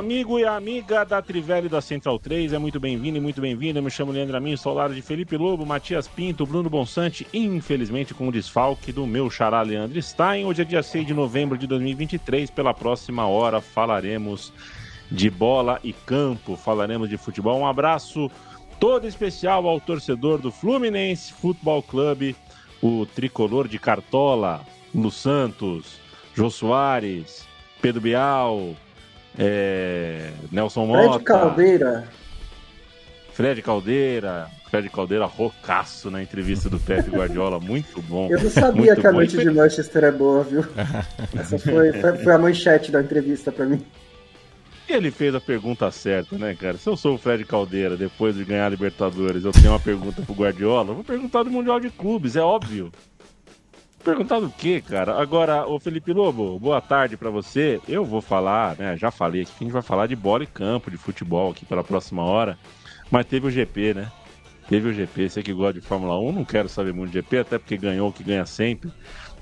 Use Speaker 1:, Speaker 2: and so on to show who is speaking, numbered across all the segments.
Speaker 1: Amigo e amiga da Trivela e da Central 3 é muito bem-vindo e muito bem-vinda. Me chamo Leandro Amin, sou lado de Felipe Lobo, Matias Pinto, Bruno Bonsante, infelizmente com o desfalque do meu xará Leandro Stein. Hoje é dia 6 de novembro de 2023. Pela próxima hora falaremos de bola e campo, falaremos de futebol. Um abraço todo especial ao torcedor do Fluminense Futebol Clube, o tricolor de Cartola, Lu Santos, Jô Soares, Pedro Bial, é, Nelson Mota.
Speaker 2: Fred Caldeira.
Speaker 1: Fred Caldeira. Fred Caldeira rocaço na entrevista do Pepe Guardiola, muito bom.
Speaker 2: Eu não sabia que a noite de Manchester é boa, viu? Essa foi, foi, foi a manchete da entrevista para mim.
Speaker 1: Ele fez a pergunta certa, né, cara? Se eu sou o Fred Caldeira, depois de ganhar a Libertadores, eu tenho uma pergunta pro Guardiola, eu vou perguntar do Mundial de Clubes, é óbvio. Perguntar do quê, cara? Agora, o Felipe Lobo, boa tarde para você. Eu vou falar, né? Já falei aqui que a gente vai falar de bola e campo, de futebol aqui pela próxima hora. Mas teve o GP, né? Teve o GP. Você que gosta de Fórmula 1, não quero saber muito de GP, até porque ganhou o que ganha sempre.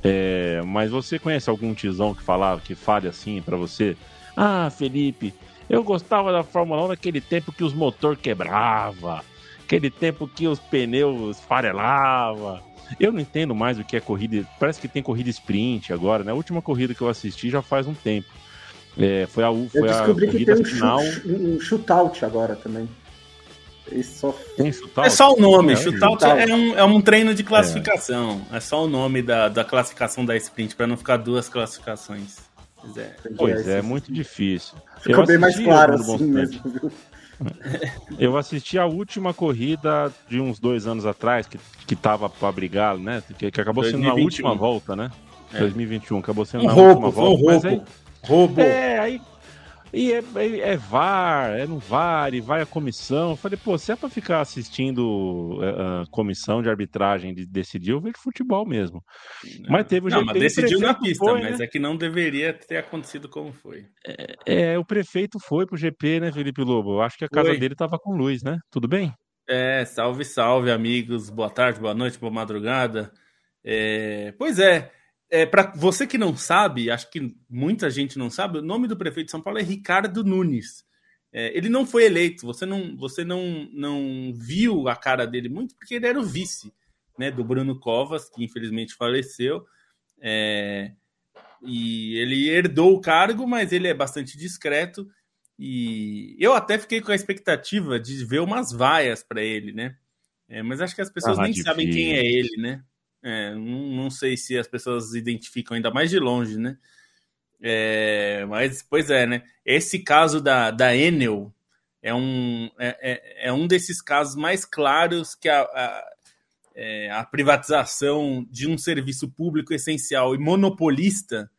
Speaker 1: É, mas você conhece algum tizão que falava, que fale assim para você? Ah, Felipe, eu gostava da Fórmula 1 naquele tempo que os motor quebrava, aquele tempo que os pneus farelavam eu não entendo mais o que é corrida. Parece que tem corrida sprint agora, né? A última corrida que eu assisti já faz um tempo. É, foi a, foi
Speaker 2: eu descobri
Speaker 1: a
Speaker 2: corrida
Speaker 1: que tem um
Speaker 2: final. um shootout agora também.
Speaker 1: Só... Tem shootout?
Speaker 3: É só o nome. É, shootout. É, um, é um treino de classificação. É, é só o nome da, da classificação da sprint, para não ficar duas classificações.
Speaker 1: Pois é, pois é, é muito difícil.
Speaker 2: Ficou bem mais claro assim mesmo, viu?
Speaker 1: Eu assisti a última corrida de uns dois anos atrás, que, que tava para brigar, né? Que, que acabou 2021. sendo na última volta, né? É. 2021, acabou sendo um na
Speaker 3: roubo,
Speaker 1: última volta.
Speaker 3: Um roubo. Aí, roubo.
Speaker 1: É, aí e é, é, é, VAR, é no VAR, e vai a comissão. Eu falei, pô, se é pra ficar assistindo a, a comissão de arbitragem de decidir, eu vejo futebol mesmo. Não, mas teve o
Speaker 3: Não, mas decidiu na pista, foi, mas né? é que não deveria ter acontecido como foi.
Speaker 1: É, é, o prefeito foi pro GP, né, Felipe Lobo? Eu acho que a casa foi. dele tava com luz, né? Tudo bem?
Speaker 3: É, salve, salve, amigos. Boa tarde, boa noite, boa madrugada. É, pois é, é, para você que não sabe, acho que muita gente não sabe, o nome do prefeito de São Paulo é Ricardo Nunes. É, ele não foi eleito, você não, você não, não viu a cara dele muito, porque ele era o vice né, do Bruno Covas, que infelizmente faleceu. É, e ele herdou o cargo, mas ele é bastante discreto. E eu até fiquei com a expectativa de ver umas vaias para ele, né? É, mas acho que as pessoas ah, nem difícil. sabem quem é ele, né? É, não, sei se as pessoas identificam ainda mais de longe, né? É, mas, pois é, né? Esse caso da, da Enel é um, é, é, é um desses casos mais claros que a, a, é, a, privatização de um serviço público essencial e monopolista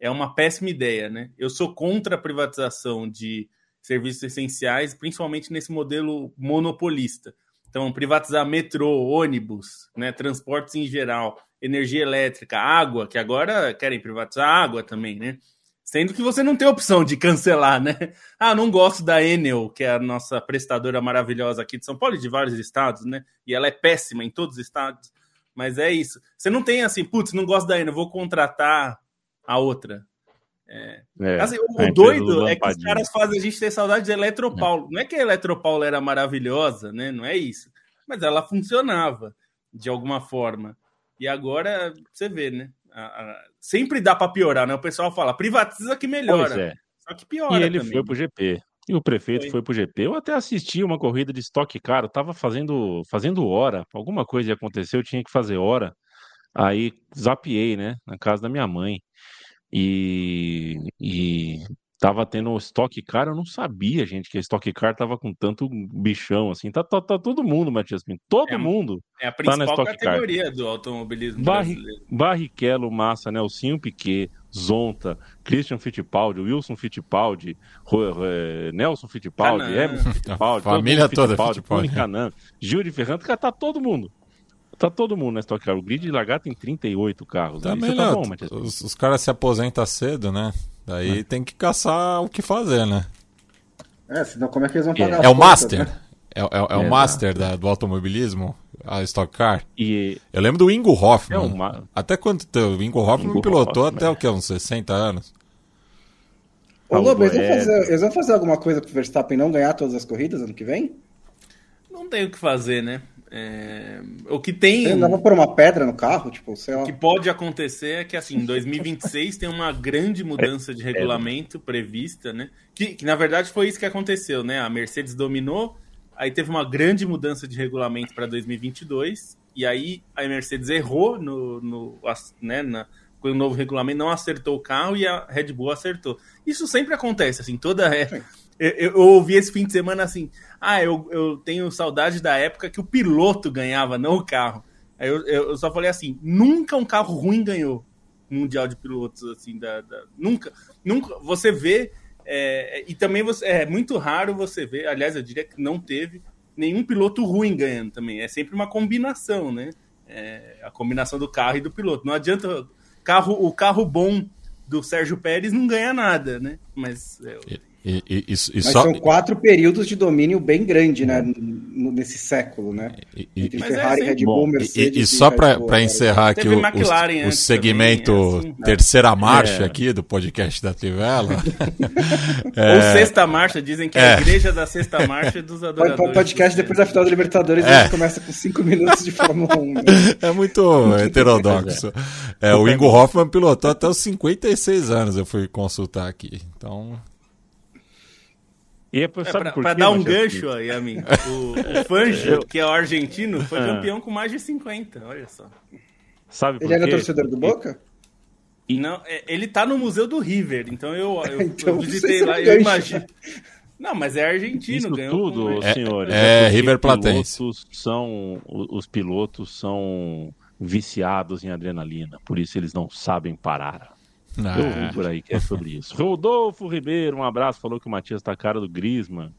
Speaker 3: é uma péssima ideia, né? Eu sou contra a privatização de serviços essenciais, principalmente nesse modelo monopolista. Então, privatizar metrô, ônibus, né, transportes em geral, energia elétrica, água, que agora querem privatizar água também, né? Sendo que você não tem opção de cancelar, né? Ah, não gosto da Enel, que é a nossa prestadora maravilhosa aqui de São Paulo e de vários estados, né? E ela é péssima em todos os estados. Mas é isso. Você não tem assim, putz, não gosto da Enel, vou contratar a outra. É. É, assim, o doido é que os caras fazem a gente ter saudade de Eletropaulo. Não é que a Eletropaulo era maravilhosa, né? Não é isso. Mas ela funcionava de alguma forma. E agora você vê, né? A, a, sempre dá para piorar, né? O pessoal fala, privatiza que melhora.
Speaker 1: É.
Speaker 3: Só que piora.
Speaker 1: E ele
Speaker 3: também.
Speaker 1: foi pro GP. E o prefeito foi. foi pro GP. Eu até assisti uma corrida de estoque caro, tava fazendo, fazendo hora. Alguma coisa ia acontecer, eu tinha que fazer hora. Aí zapiei, né? Na casa da minha mãe. E, e Tava tendo Stock Car, eu não sabia, gente, que a Stock Car tava com tanto bichão assim. Tá, tá, tá todo mundo, Matias Pinto. Todo
Speaker 3: É
Speaker 1: mundo.
Speaker 3: É a
Speaker 1: Tá
Speaker 3: principal
Speaker 1: na Stock Car.
Speaker 3: categoria do automobilismo
Speaker 1: Barri-
Speaker 3: brasileiro.
Speaker 1: Barrichello, Massa, Nelsinho Piquet, Zonta, Christian Fittipaldi, Wilson Fittipaldi, Nelson Fittipaldi. Emerson Fittipaldi,
Speaker 4: família toda
Speaker 1: Fittipaldi,
Speaker 4: Fittipaldi.
Speaker 1: Tony Canan, Gil de Ferrando, cara, tá todo mundo. Tá todo mundo na Stock Car. O grid de largar tem 38 carros.
Speaker 4: Também
Speaker 1: Isso tá
Speaker 4: não.
Speaker 1: bom, Matias
Speaker 4: os, os caras se aposentam cedo, né? Daí
Speaker 1: É.
Speaker 4: tem que caçar o que fazer, né?
Speaker 2: É, senão como é que eles vão pagar
Speaker 4: É
Speaker 2: as
Speaker 4: o
Speaker 2: contas,
Speaker 4: Master.
Speaker 2: né?
Speaker 4: É, é- é o. Master da- do automobilismo, a Stock Car.
Speaker 1: E
Speaker 4: Eu lembro do Ingo Hoffman.
Speaker 1: É uma-
Speaker 4: Até quanto tempo? O Ingo Hoffman
Speaker 1: Ingo
Speaker 4: pilotou
Speaker 1: Hoffman,
Speaker 4: até
Speaker 1: é.
Speaker 4: o que? Uns 60 anos.
Speaker 2: Ô, Lobo, eles vão,
Speaker 1: É.
Speaker 2: fazer, eles vão fazer alguma coisa pro Verstappen não ganhar todas as corridas ano que vem?
Speaker 3: Não tem o que fazer, né? É, O que tem.
Speaker 2: Vão pôr uma pedra no carro, tipo, sei lá.
Speaker 3: O que pode acontecer é que, assim, em 2026 tem uma grande mudança de regulamento prevista, né? Que, que, na verdade, foi isso que aconteceu, né? A Mercedes dominou, aí teve uma grande mudança de regulamento para 2022, e aí a Mercedes errou no, no, as- né, na, com o novo regulamento, não acertou o carro e a Red Bull acertou. Isso sempre acontece, assim, toda... É, eu, eu ouvi esse fim de semana assim, ah, eu, eu tenho saudade da época que o piloto ganhava, não o carro. Aí eu, eu, só falei assim, nunca um carro ruim ganhou mundial de pilotos assim da, da- nunca, nunca. Você vê é, e também você é muito raro você ver. Aliás, eu diria que não teve nenhum piloto ruim ganhando também. É sempre uma combinação, né? É, a combinação do carro e do piloto. Não adianta carro o carro bom do Sérgio Pérez não ganha nada, né? Mas é,
Speaker 4: E, e- e- e
Speaker 2: Mas
Speaker 4: só,
Speaker 2: são quatro períodos de domínio bem grande, né? n- Nesse século, né?
Speaker 4: e- e-
Speaker 2: Entre
Speaker 3: é
Speaker 2: Ferrari,
Speaker 3: sempre
Speaker 2: Red Bull, Mercedes.
Speaker 4: e, e só para
Speaker 2: né?
Speaker 4: encerrar aqui o, o, o segmento
Speaker 3: também, assim.
Speaker 4: terceira marcha
Speaker 1: É.
Speaker 4: aqui do podcast da Trivela.
Speaker 3: Ou sexta marcha, dizem que é
Speaker 4: É.
Speaker 3: a igreja da sexta marcha é dos adoradores.
Speaker 2: pode- Podcast depois da final da Libertadores,
Speaker 4: É.
Speaker 2: começa com cinco minutos de Fórmula 1. né?
Speaker 4: É muito heterodoxo. É, o Ingo Hoffman pilotou até os 56 anos, eu fui consultar aqui. Então,
Speaker 1: E é,
Speaker 3: É,
Speaker 1: sabe
Speaker 3: pra,
Speaker 1: por
Speaker 3: pra
Speaker 1: quê,
Speaker 3: dar um gancho aí, amigo. O, o Fangio, que é o argentino, foi
Speaker 1: Ah.
Speaker 3: campeão com mais de 50, olha só.
Speaker 1: Sabe por
Speaker 2: Ele era torcedor do Boca?
Speaker 3: E não, é, ele tá no Museu do River, então eu, eu,
Speaker 2: Então,
Speaker 3: eu visitei
Speaker 2: é
Speaker 3: lá, eu imagino. Não, mas é argentino,
Speaker 1: Isso
Speaker 3: ganhou. com
Speaker 1: tudo,
Speaker 3: mais-
Speaker 4: É-
Speaker 1: senhores.
Speaker 4: é
Speaker 1: porque
Speaker 4: River Platense.
Speaker 1: pilotos São, os pilotos são viciados em adrenalina, por isso eles não sabem parar. Eu
Speaker 4: ah,
Speaker 1: ouvi por aí que é sobre isso. Rodolfo Ribeiro, um abraço, falou que o Matias tá a cara do Grisman.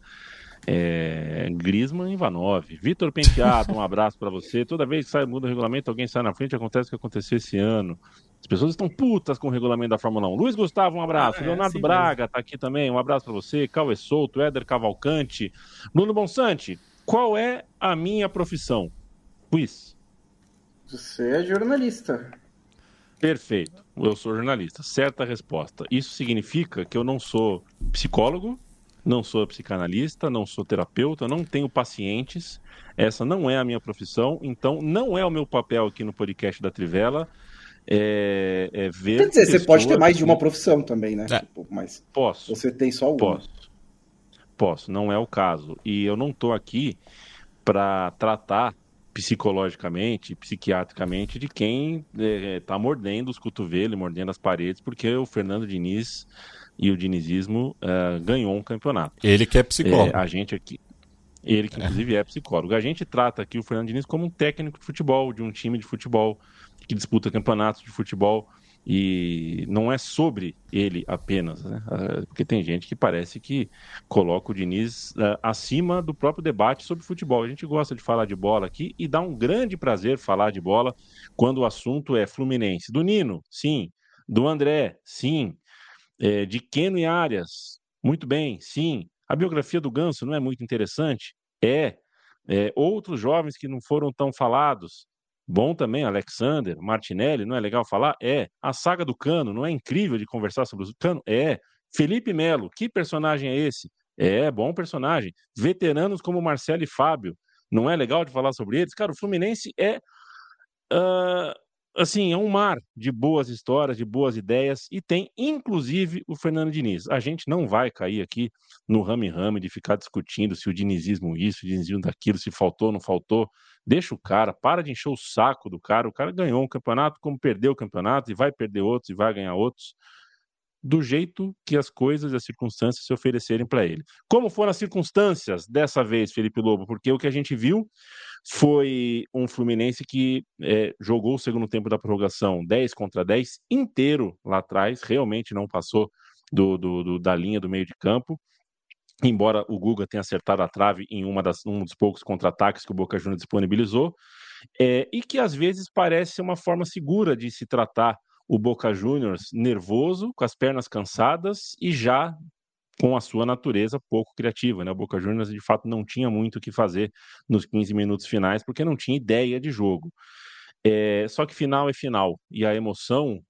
Speaker 1: É, Grisman e Ivanov. Vitor Penteado, um abraço para você. Toda vez que sai muda o regulamento, alguém sai na frente, acontece o que aconteceu esse ano. As pessoas estão putas com o regulamento da Fórmula 1. Luiz Gustavo, um abraço.
Speaker 3: Ah, é,
Speaker 1: Leonardo
Speaker 3: assim
Speaker 1: Braga tá aqui também, um abraço para você. Cauê Souto, Éder Cavalcante. Bruno Bonsante, qual é a minha profissão? Quiz.
Speaker 2: Você é jornalista.
Speaker 1: Perfeito. Eu sou jornalista. Certa resposta. Isso significa que eu não sou psicólogo, não sou psicanalista, não sou terapeuta, não tenho pacientes. Essa não é a minha profissão, então não é o meu papel aqui no podcast da Trivela. É, é ver.
Speaker 2: Quer dizer, você pode ter mais de uma profissão também, né?
Speaker 4: É.
Speaker 2: Tipo, mas
Speaker 1: Posso.
Speaker 2: você tem só uma.
Speaker 1: Posso. Posso, não é o caso. E eu não estou aqui para tratar psicologicamente, psiquiatricamente de quem está mordendo os cotovelos, mordendo as paredes, porque o Fernando Diniz e o dinizismo eh, ganhou um campeonato.
Speaker 4: ele que é psicólogo.
Speaker 1: É, a gente aqui, ele que inclusive é psicólogo. A gente trata aqui o Fernando Diniz como um técnico de futebol, de um time de futebol que disputa campeonatos de futebol e não é sobre ele apenas, né? Ah, Porque tem gente que parece que coloca o Diniz ah, acima do próprio debate sobre futebol. A gente gosta de falar de bola aqui e dá um grande prazer falar de bola quando o assunto é Fluminense. Do Nino, sim. Do André, sim. É, de Keno e Arias, muito bem, sim. A biografia do Ganso não é muito interessante? É. É, outros jovens que não foram tão falados, bom também, Alexander, Martinelli, não é legal falar? É. A saga do Cano, não é incrível de conversar sobre o Cano? É. Felipe Melo, que personagem é esse? É, bom personagem. Veteranos como Marcelo e Fábio, não é legal de falar sobre eles? Cara, o Fluminense é. ah, assim, é um mar de boas histórias, de boas ideias, e tem inclusive o Fernando Diniz. A gente não vai cair aqui no rame-rame de ficar discutindo se o dinizismo isso, o dinizismo daquilo, se faltou, não faltou. Deixa o cara, para de encher o saco do cara. O cara ganhou um campeonato, como perdeu o campeonato, e vai perder outros, e vai ganhar outros. Do jeito que as coisas e as circunstâncias se oferecerem para ele. Como foram as circunstâncias dessa vez, Felipe Lobo? Porque o que a gente viu foi um Fluminense que é, jogou o segundo tempo da prorrogação 10 contra 10 inteiro lá atrás, realmente não passou do, do, do da linha do meio de campo. Embora o Guga tenha acertado a trave em uma das, um dos poucos contra-ataques que o Boca Juniors disponibilizou, é, e que às vezes parece uma forma segura de se tratar o Boca Juniors nervoso, com as pernas cansadas e já com a sua natureza pouco criativa. Né? O Boca Juniors, de fato, não tinha muito o que fazer nos 15 minutos finais, porque não tinha ideia de jogo. É, só que final é final, e a emoção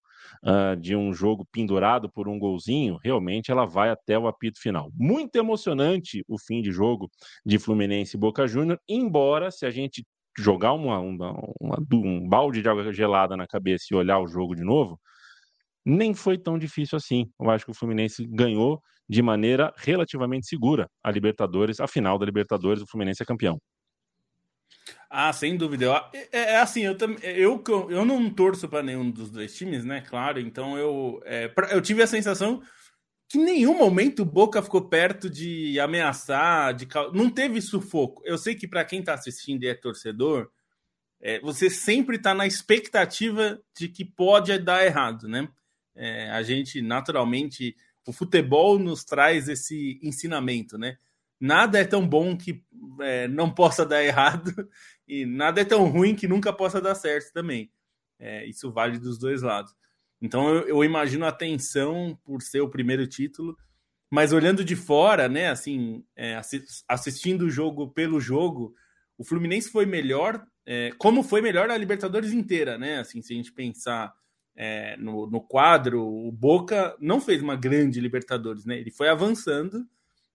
Speaker 1: uh, de um jogo pendurado por um golzinho, realmente ela vai até o apito final. Muito emocionante o fim de jogo de Fluminense e Boca Juniors, embora se a gente jogar uma, uma, uma, um balde de água gelada na cabeça e olhar o jogo de novo, nem foi tão difícil assim. Eu acho que o Fluminense ganhou de maneira relativamente segura a Libertadores, a final da Libertadores, o Fluminense é campeão.
Speaker 3: Ah, sem dúvida. É, é, é assim, eu, eu, eu não torço para nenhum dos dois times, né? Claro, então eu, é, eu tive a sensação que em nenhum momento o Boca ficou perto de ameaçar, de não teve sufoco. Eu sei que para quem está assistindo e é torcedor, é, você sempre está na expectativa de que pode dar errado, né? É, a gente naturalmente, o futebol nos traz esse ensinamento, né? Nada é tão bom que é, não possa dar errado e nada é tão ruim que nunca possa dar certo também. É, isso vale dos dois lados. Então eu, eu, imagino a tensão por ser o primeiro título, mas olhando de fora, né, assim, é, assistindo o jogo pelo jogo, o Fluminense foi melhor, é, como foi melhor a Libertadores inteira, né? Assim, se a gente pensar é, no, no, quadro, o Boca não fez uma grande Libertadores, né? Ele foi avançando,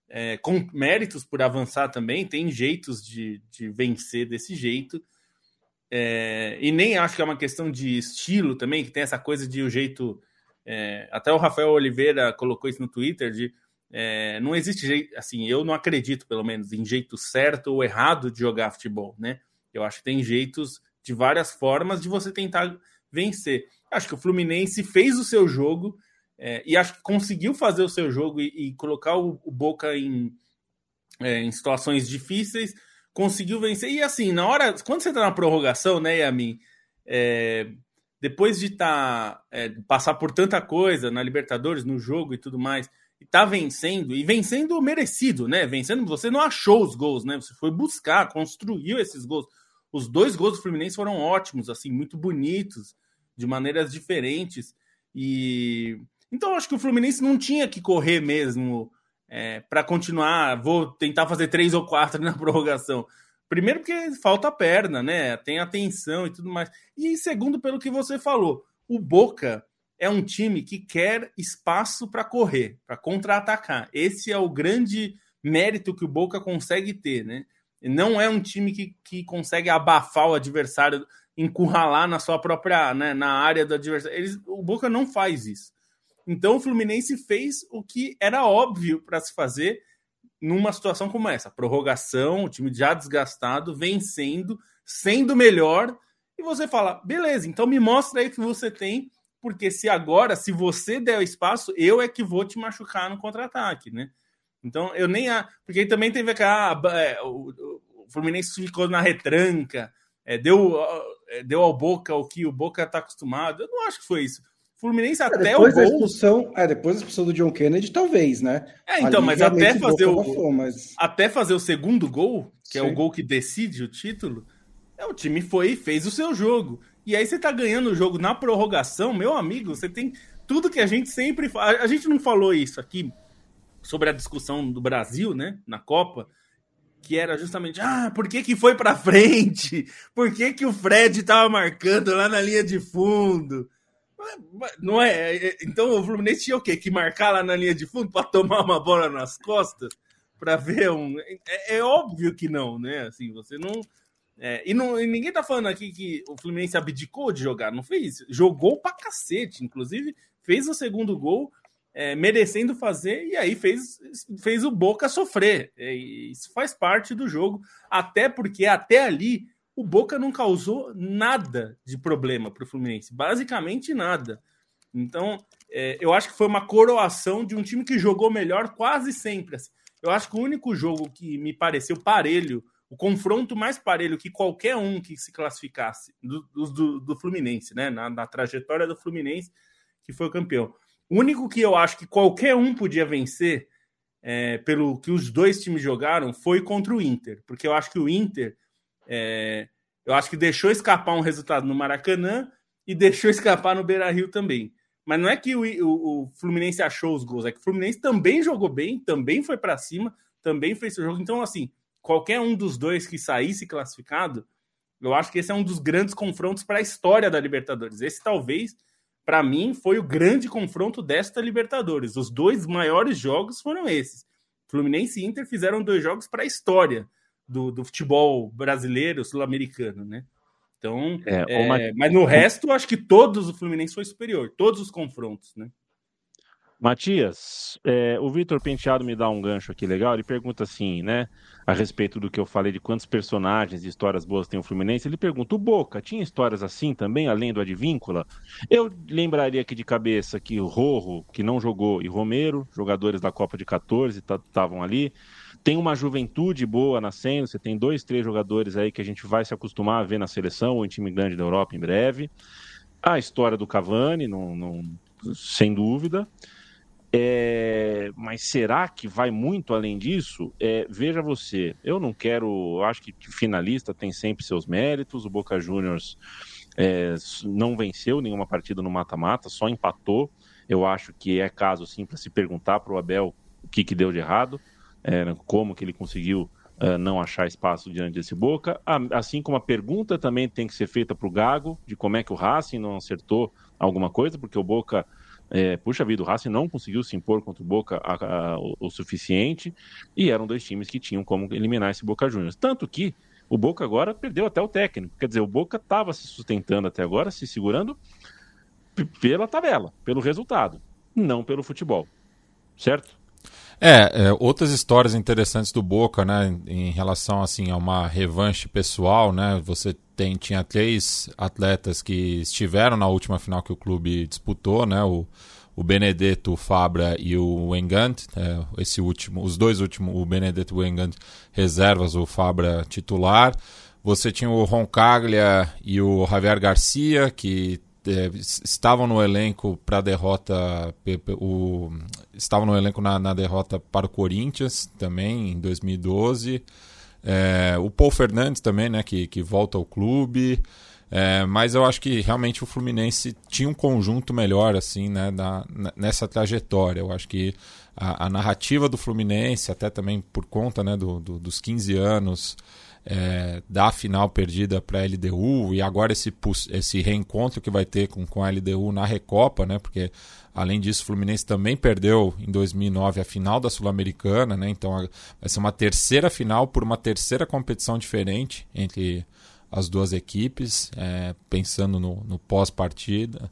Speaker 3: é, com méritos por avançar também, tem jeitos de, de vencer desse jeito. É, e nem acho que é uma questão de estilo também, que tem essa coisa de o jeito. É, até o Rafael Oliveira colocou isso no Twitter: de é, não existe jeito, assim, eu não acredito, pelo menos, em jeito certo ou errado de jogar futebol, né? Eu acho que tem jeitos de várias formas de você tentar vencer. Acho que o Fluminense fez o seu jogo é, e acho que conseguiu fazer o seu jogo e, e colocar o, o Boca em, é, em situações difíceis conseguiu vencer. E assim, na hora, quando você tá na prorrogação, né, Yamin? É, depois de tá, é, passar por tanta coisa na Libertadores, no jogo e tudo mais, e tá vencendo, e vencendo merecido, né? Vencendo, você não achou os gols, né? Você foi buscar, construiu esses gols. Os dois gols do Fluminense foram ótimos, assim, muito bonitos, de maneiras diferentes. E então acho que o Fluminense não tinha que correr mesmo é, para continuar, vou tentar fazer três ou quatro na prorrogação. Primeiro, porque falta perna, né? Tem atenção e tudo mais. E segundo, pelo que você falou, o Boca é um time que quer espaço para correr, para contra-atacar. Esse é o grande mérito que o Boca consegue ter, né? Não é um time que, que consegue abafar o adversário, encurralar na sua própria, né, na área do adversário. Eles, o Boca não faz isso. Então o Fluminense fez o que era óbvio para se fazer numa situação como essa: prorrogação, o time já desgastado, vencendo, sendo melhor. E você fala, beleza, então me mostra aí o que você tem, porque se agora, se você der o espaço, eu é que vou te machucar no contra-ataque, né? Então eu nem. Porque também teve aquela. Ah, é, o, o, Fluminense ficou na retranca, é, deu, é, deu ao Boca o que o Boca está acostumado. Eu não acho que foi isso. Fluminense é, até
Speaker 2: depois o gol... da expulsão, é, depois da expulsão do John Kennedy, talvez, né?
Speaker 3: É, então, Ali, mas até fazer o mas... até fazer o segundo gol, que Sim. é o gol que decide o título, é o time foi e fez o seu jogo. E aí você tá ganhando o jogo na prorrogação, meu amigo, você tem tudo que a gente sempre. A gente não falou isso aqui sobre a discussão do Brasil, né, na Copa, que era justamente, ah, por que que foi para frente? Por que que o Fred tava marcando lá na linha de fundo? Não é, é, é? Então o Fluminense tinha o quê? Que marcar lá na linha de fundo para tomar uma bola nas costas? Para ver um. É, é, óbvio que não, né? Assim, você não. É, e, não, e ninguém tá falando aqui que o Fluminense abdicou de jogar, não fez? Jogou pra cacete, inclusive fez o segundo gol, é, merecendo fazer, e aí fez, fez o Boca sofrer. isso faz parte do jogo, até porque até ali o Boca não causou nada de problema para o Fluminense, basicamente nada. Então, é, eu acho que foi uma coroação de um time que jogou melhor quase sempre. Assim. Eu acho que o único jogo que me pareceu parelho, o confronto mais parelho que qualquer um que se classificasse do, do, do Fluminense, né? Na, na, trajetória do Fluminense, que foi o campeão. O único que eu acho que qualquer um podia vencer, é, pelo que os dois times jogaram, foi contra o Inter. Porque eu acho que o Inter. É, eu acho que deixou escapar um resultado no Maracanã e deixou escapar no Beira Rio também. Mas não é que o, o, o, Fluminense achou os gols, é que o Fluminense também jogou bem, também foi para cima, também fez seu jogo. Então, assim, qualquer um dos dois que saísse classificado, eu acho que esse é um dos grandes confrontos para a história da Libertadores. Esse talvez, para mim, foi o grande confronto desta Libertadores. Os dois maiores jogos foram esses. Fluminense e Inter fizeram dois jogos para a história do, do futebol brasileiro, sul-americano, né? Então, é, é, uma... mas no resto, acho que todos o Fluminense foi superior, todos os confrontos, né?
Speaker 1: Matias, é, o Vitor Penteado me dá um gancho aqui legal. Ele pergunta assim, né, a respeito do que eu falei de quantos personagens e histórias boas tem o Fluminense. Ele pergunta: o Boca tinha histórias assim também, além do Advíncula? Eu lembraria aqui de cabeça que o Rorro, que não jogou, e Romero, jogadores da Copa de 14, estavam ali. Tem uma juventude boa nascendo, você tem dois, três jogadores aí que a gente vai se acostumar a ver na seleção ou em time grande da Europa em breve. A história do Cavani, não, não sem dúvida. É, mas será que vai muito além disso? É, veja você, eu não quero. Acho que finalista tem sempre seus méritos. O Boca Juniors é, não venceu nenhuma partida no mata-mata, só empatou. Eu acho que é caso sim para se perguntar para o Abel o que, que deu de errado é, como que ele conseguiu uh, não achar espaço diante desse Boca. Assim como a pergunta também tem que ser feita para o Gago, de como é que o Racing não acertou alguma coisa, porque o Boca, é, puxa vida, o Racing não conseguiu se impor contra o Boca a, a, o, o, suficiente, e eram dois times que tinham como eliminar esse Boca Juniors. Tanto que o Boca agora perdeu até o técnico, quer dizer, o Boca estava se sustentando até agora, se segurando pela tabela, pelo resultado, não pelo futebol, certo?
Speaker 4: É, é, outras histórias interessantes do Boca, né, em relação assim a uma revanche pessoal, né? Você tem tinha três atletas que estiveram na última final que o clube disputou, né? O, o Benedetto, o Fabra e o Engant, é, esse último, os dois últimos, o Benedetto e o Engant reservas, o Fabra titular. Você tinha o Roncaglia e o Javier Garcia, que é, estavam no elenco para a derrota o, estavam no elenco na, na, derrota para o Corinthians também em 2012 é, o Paul Fernandes também né que, que volta ao clube. É, mas eu acho que realmente o Fluminense tinha um conjunto melhor assim né na, nessa trajetória. Eu acho que a, a, narrativa do Fluminense até também por conta né do, do dos 15 anos é, da final perdida para a LDU e agora esse, esse reencontro que vai ter com, com a LDU na Recopa, né? Porque além disso o Fluminense também perdeu em 2009 a final da Sul-Americana, né? Então vai ser uma terceira final por uma terceira competição diferente entre as duas equipes, é, pensando no, no pós-partida.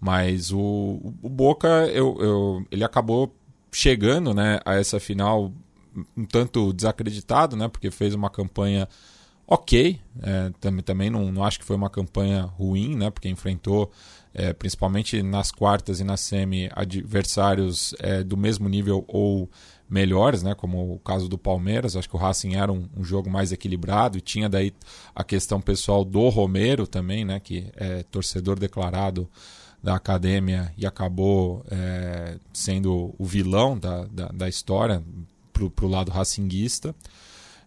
Speaker 4: Mas o, o Boca, eu, eu, ele acabou chegando né, a essa final um tanto desacreditado, né? Porque fez uma campanha ok. É, também também não, não acho que foi uma campanha ruim, né? Porque enfrentou, é, principalmente nas quartas e na semi, adversários é, do mesmo nível ou melhores, né? Como o caso do Palmeiras. Acho que o Racing era um, um jogo mais equilibrado e tinha daí a questão pessoal do Romero também, né? Que é torcedor declarado da academia e acabou é, sendo o vilão da, da, da história, para o lado racinguista.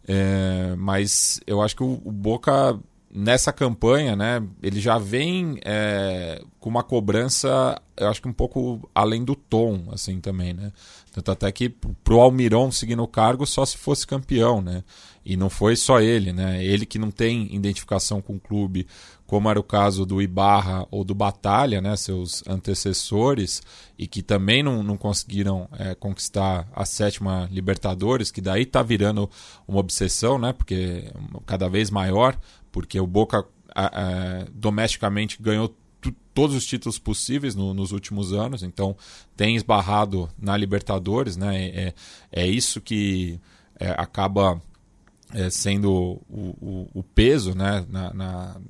Speaker 4: É, mas eu acho que o, o, Boca, nessa campanha, né, ele já vem é, com uma cobrança, eu acho que um pouco além do tom, assim, também, né? Tanto até que pro Almirão seguir no cargo só se fosse campeão, né? E não foi só ele, né? Ele que não tem identificação com o clube, como era o caso do Ibarra ou do Batalha, né, seus antecessores, e que também não, não conseguiram é, conquistar a sétima Libertadores, que daí está virando uma obsessão, né, porque cada vez maior, porque o Boca a, a, domesticamente ganhou todos os títulos possíveis no, nos últimos anos, então tem esbarrado na Libertadores, né, é, é isso que é, acaba é, sendo o, o, o, peso né, na, na,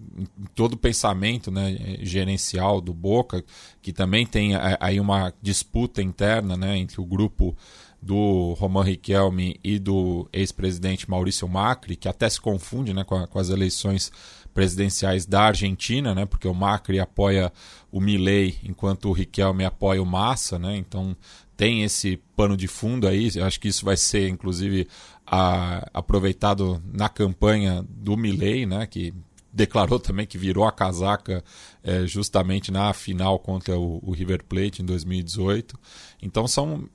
Speaker 4: todo o pensamento né, gerencial do Boca, que também tem aí uma disputa interna né, entre o grupo do Roman Riquelme e do ex-presidente Maurício Macri, que até se confunde né, com, a, com, as eleições presidenciais da Argentina, né, porque o Macri apoia o Milei enquanto o Riquelme apoia o Massa, né, então tem esse pano de fundo aí, acho que isso vai ser inclusive a, aproveitado na campanha do Milley, né, que declarou também que virou a casaca é, justamente na final contra o, o, River Plate em 2018. Então são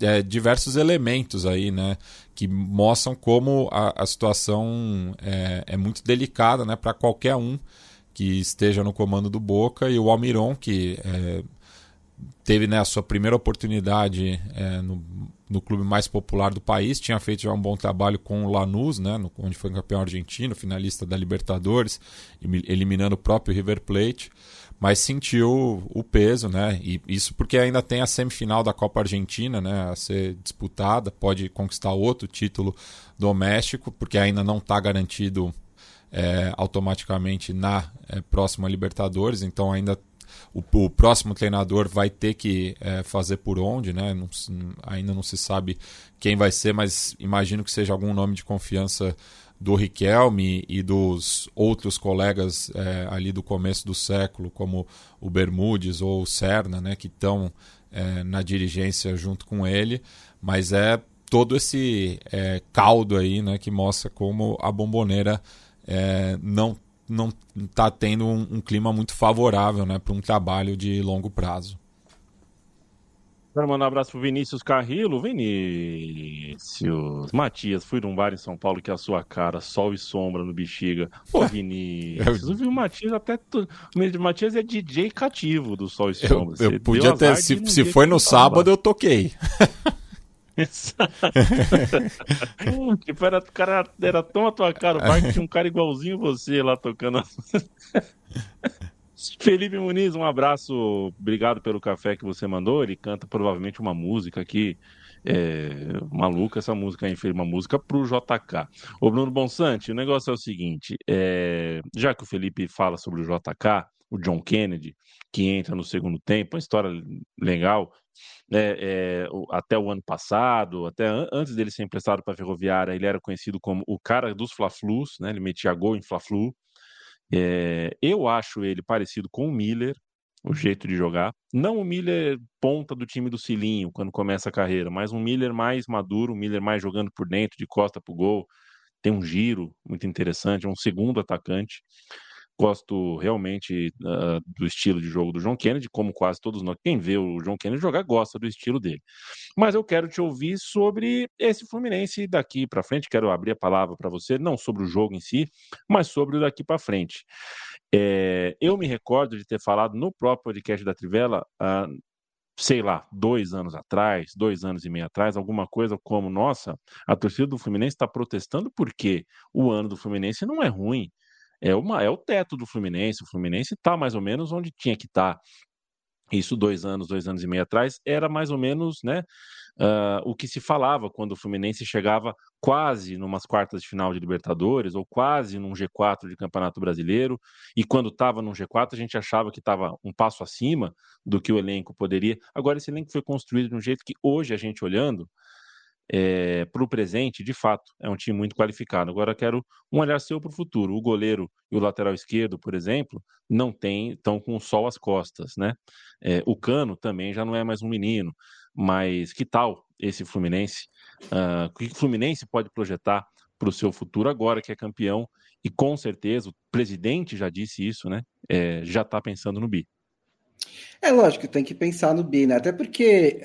Speaker 4: é, diversos elementos aí, né, que mostram como a, a situação é, é, muito delicada, né, para qualquer um que esteja no comando do Boca e o Almiron que é, teve né, a sua primeira oportunidade é, no no clube mais popular do país, tinha feito já um bom trabalho com o Lanús, né, no, onde foi campeão argentino, finalista da Libertadores, eliminando o próprio River Plate, mas sentiu o peso, né, e isso porque ainda tem a semifinal da Copa Argentina, né, a ser disputada, pode conquistar outro título doméstico, porque ainda não está garantido é, automaticamente na é, próxima Libertadores, então ainda o, o próximo treinador vai ter que é, fazer por onde, né? Não, ainda não se sabe quem vai ser, mas imagino que seja algum nome de confiança do Riquelme e dos outros colegas é, ali do começo do século, como o Bermudes ou o Serna, né, que estão é, na dirigência junto com ele, mas é todo esse é, caldo aí né, que mostra como a bomboneira é, não não está tendo um, um, clima muito favorável né, para um trabalho de longo prazo.
Speaker 1: Quero mandar um abraço pro Vinícius Carrilo. Vinícius. Matias, fui num bar em São Paulo que é a sua cara, sol e sombra no bexiga. Pô, Vinícius. Eu o Matias até. O Matias é DJ cativo do sol e sombra.
Speaker 4: Eu, eu podia ter. Se, se foi no sábado, eu toquei.
Speaker 1: tipo, era, cara, era tão a tua cara, o que tinha um cara igualzinho você lá tocando. Felipe Muniz, um abraço, obrigado pelo café que você mandou. Ele canta provavelmente uma música aqui, é, maluca essa música fez uma música pro JK. Ô Bruno Bonsante, o negócio é o seguinte: é, já que o Felipe fala sobre o JK, o John Kennedy, que entra no segundo tempo, uma história legal, né, é, até o ano passado, até an antes dele ser emprestado para a Ferroviária, ele era conhecido como o cara dos Fla-Flus, né, ele metia gol em Fla-Flu. É, eu acho ele parecido com o Miller, o jeito de jogar. Não o Miller ponta do time do Cilinho quando começa a carreira, mas um Miller mais maduro, um Miller mais jogando por dentro, de costa para o gol. Tem um giro muito interessante, é um segundo atacante. Gosto realmente uh, do estilo de jogo do John Kennedy, como quase todos nós. Quem vê o John Kennedy jogar gosta do estilo dele. Mas eu quero te ouvir sobre esse Fluminense daqui para frente. Quero abrir a palavra para você, não sobre o jogo em si, mas sobre o daqui para frente. É, eu me recordo de ter falado no próprio podcast da Trivela, uh, sei lá, dois anos atrás, dois anos e meio atrás, alguma coisa como: nossa, a torcida do Fluminense está protestando porque o ano do Fluminense não é ruim é, uma, é o teto do Fluminense. O Fluminense está mais ou menos onde tinha que estar. Tá. Isso dois anos, dois anos e meio atrás, era mais ou menos né, uh, o que se falava quando o Fluminense chegava quase numas quartas de final de Libertadores ou quase num G4 de Campeonato Brasileiro. E quando estava num G4, a gente achava que estava um passo acima do que o elenco poderia. Agora, esse elenco foi construído de um jeito que hoje a gente olhando, é, para o presente, de fato, é um time muito qualificado. Agora quero um olhar seu para o futuro. O goleiro e o lateral esquerdo, por exemplo, não tem, estão com o sol às costas, né? É, o Cano também já não é mais um menino, mas que tal esse Fluminense? Uh, o que o Fluminense pode projetar para o seu futuro agora que é campeão? E com certeza, o presidente já disse isso, né? É, já está pensando no bi.
Speaker 2: É lógico, tem que pensar no bi, né? Até porque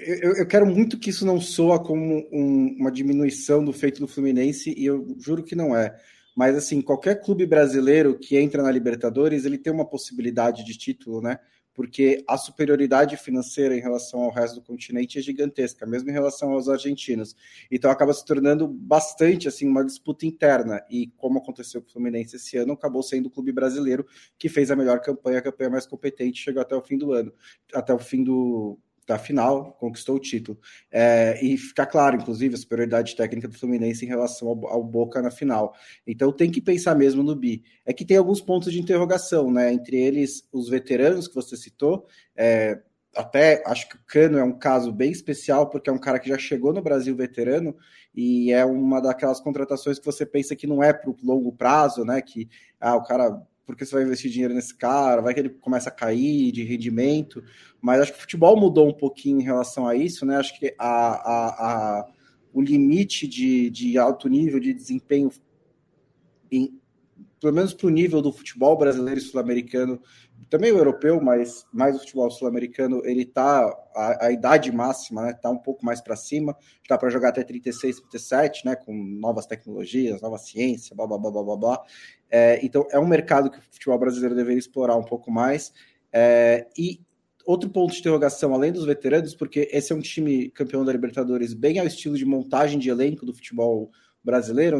Speaker 2: eu, eu, quero muito que isso não soa como um, uma diminuição do feito do Fluminense, e eu juro que não é. Mas, assim, qualquer clube brasileiro que entra na Libertadores, ele tem uma possibilidade de título, né? Porque a superioridade financeira em relação ao resto do continente é gigantesca, mesmo em relação aos argentinos. Então, acaba se tornando bastante, assim, uma disputa interna. E como aconteceu com o Fluminense esse ano, acabou sendo o clube brasileiro que fez a melhor campanha, a campanha mais competente, chegou até o fim do ano, até o fim do, da final, conquistou o título. É, e fica claro, inclusive, a superioridade técnica do Fluminense em relação ao, ao, Boca na final. Então tem que pensar mesmo no bi. É que tem alguns pontos de interrogação, né? Entre eles, os veteranos que você citou. É, até acho que o Cano é um caso bem especial, porque é um cara que já chegou no Brasil veterano e é uma daquelas contratações que você pensa que não é para o longo prazo, né? Que ah, o cara porque você vai investir dinheiro nesse cara, vai que ele começa a cair de rendimento, mas acho que o futebol mudou um pouquinho em relação a isso, né? Acho que a, a, a o limite de, de alto nível de desempenho, em, pelo menos para o nível do futebol brasileiro e sul-americano, também o europeu, mas mais o futebol sul-americano, ele tá a, a, idade máxima, né, tá um pouco mais para cima, dá para jogar até 36, 37, né, com novas tecnologias, nova ciência, blá blá blá blá blá. blá. É, então é um mercado que o futebol brasileiro deveria explorar um pouco mais. É, e outro ponto de interrogação, além dos veteranos, porque esse é um time campeão da Libertadores bem ao estilo de montagem de elenco do futebol brasileiro,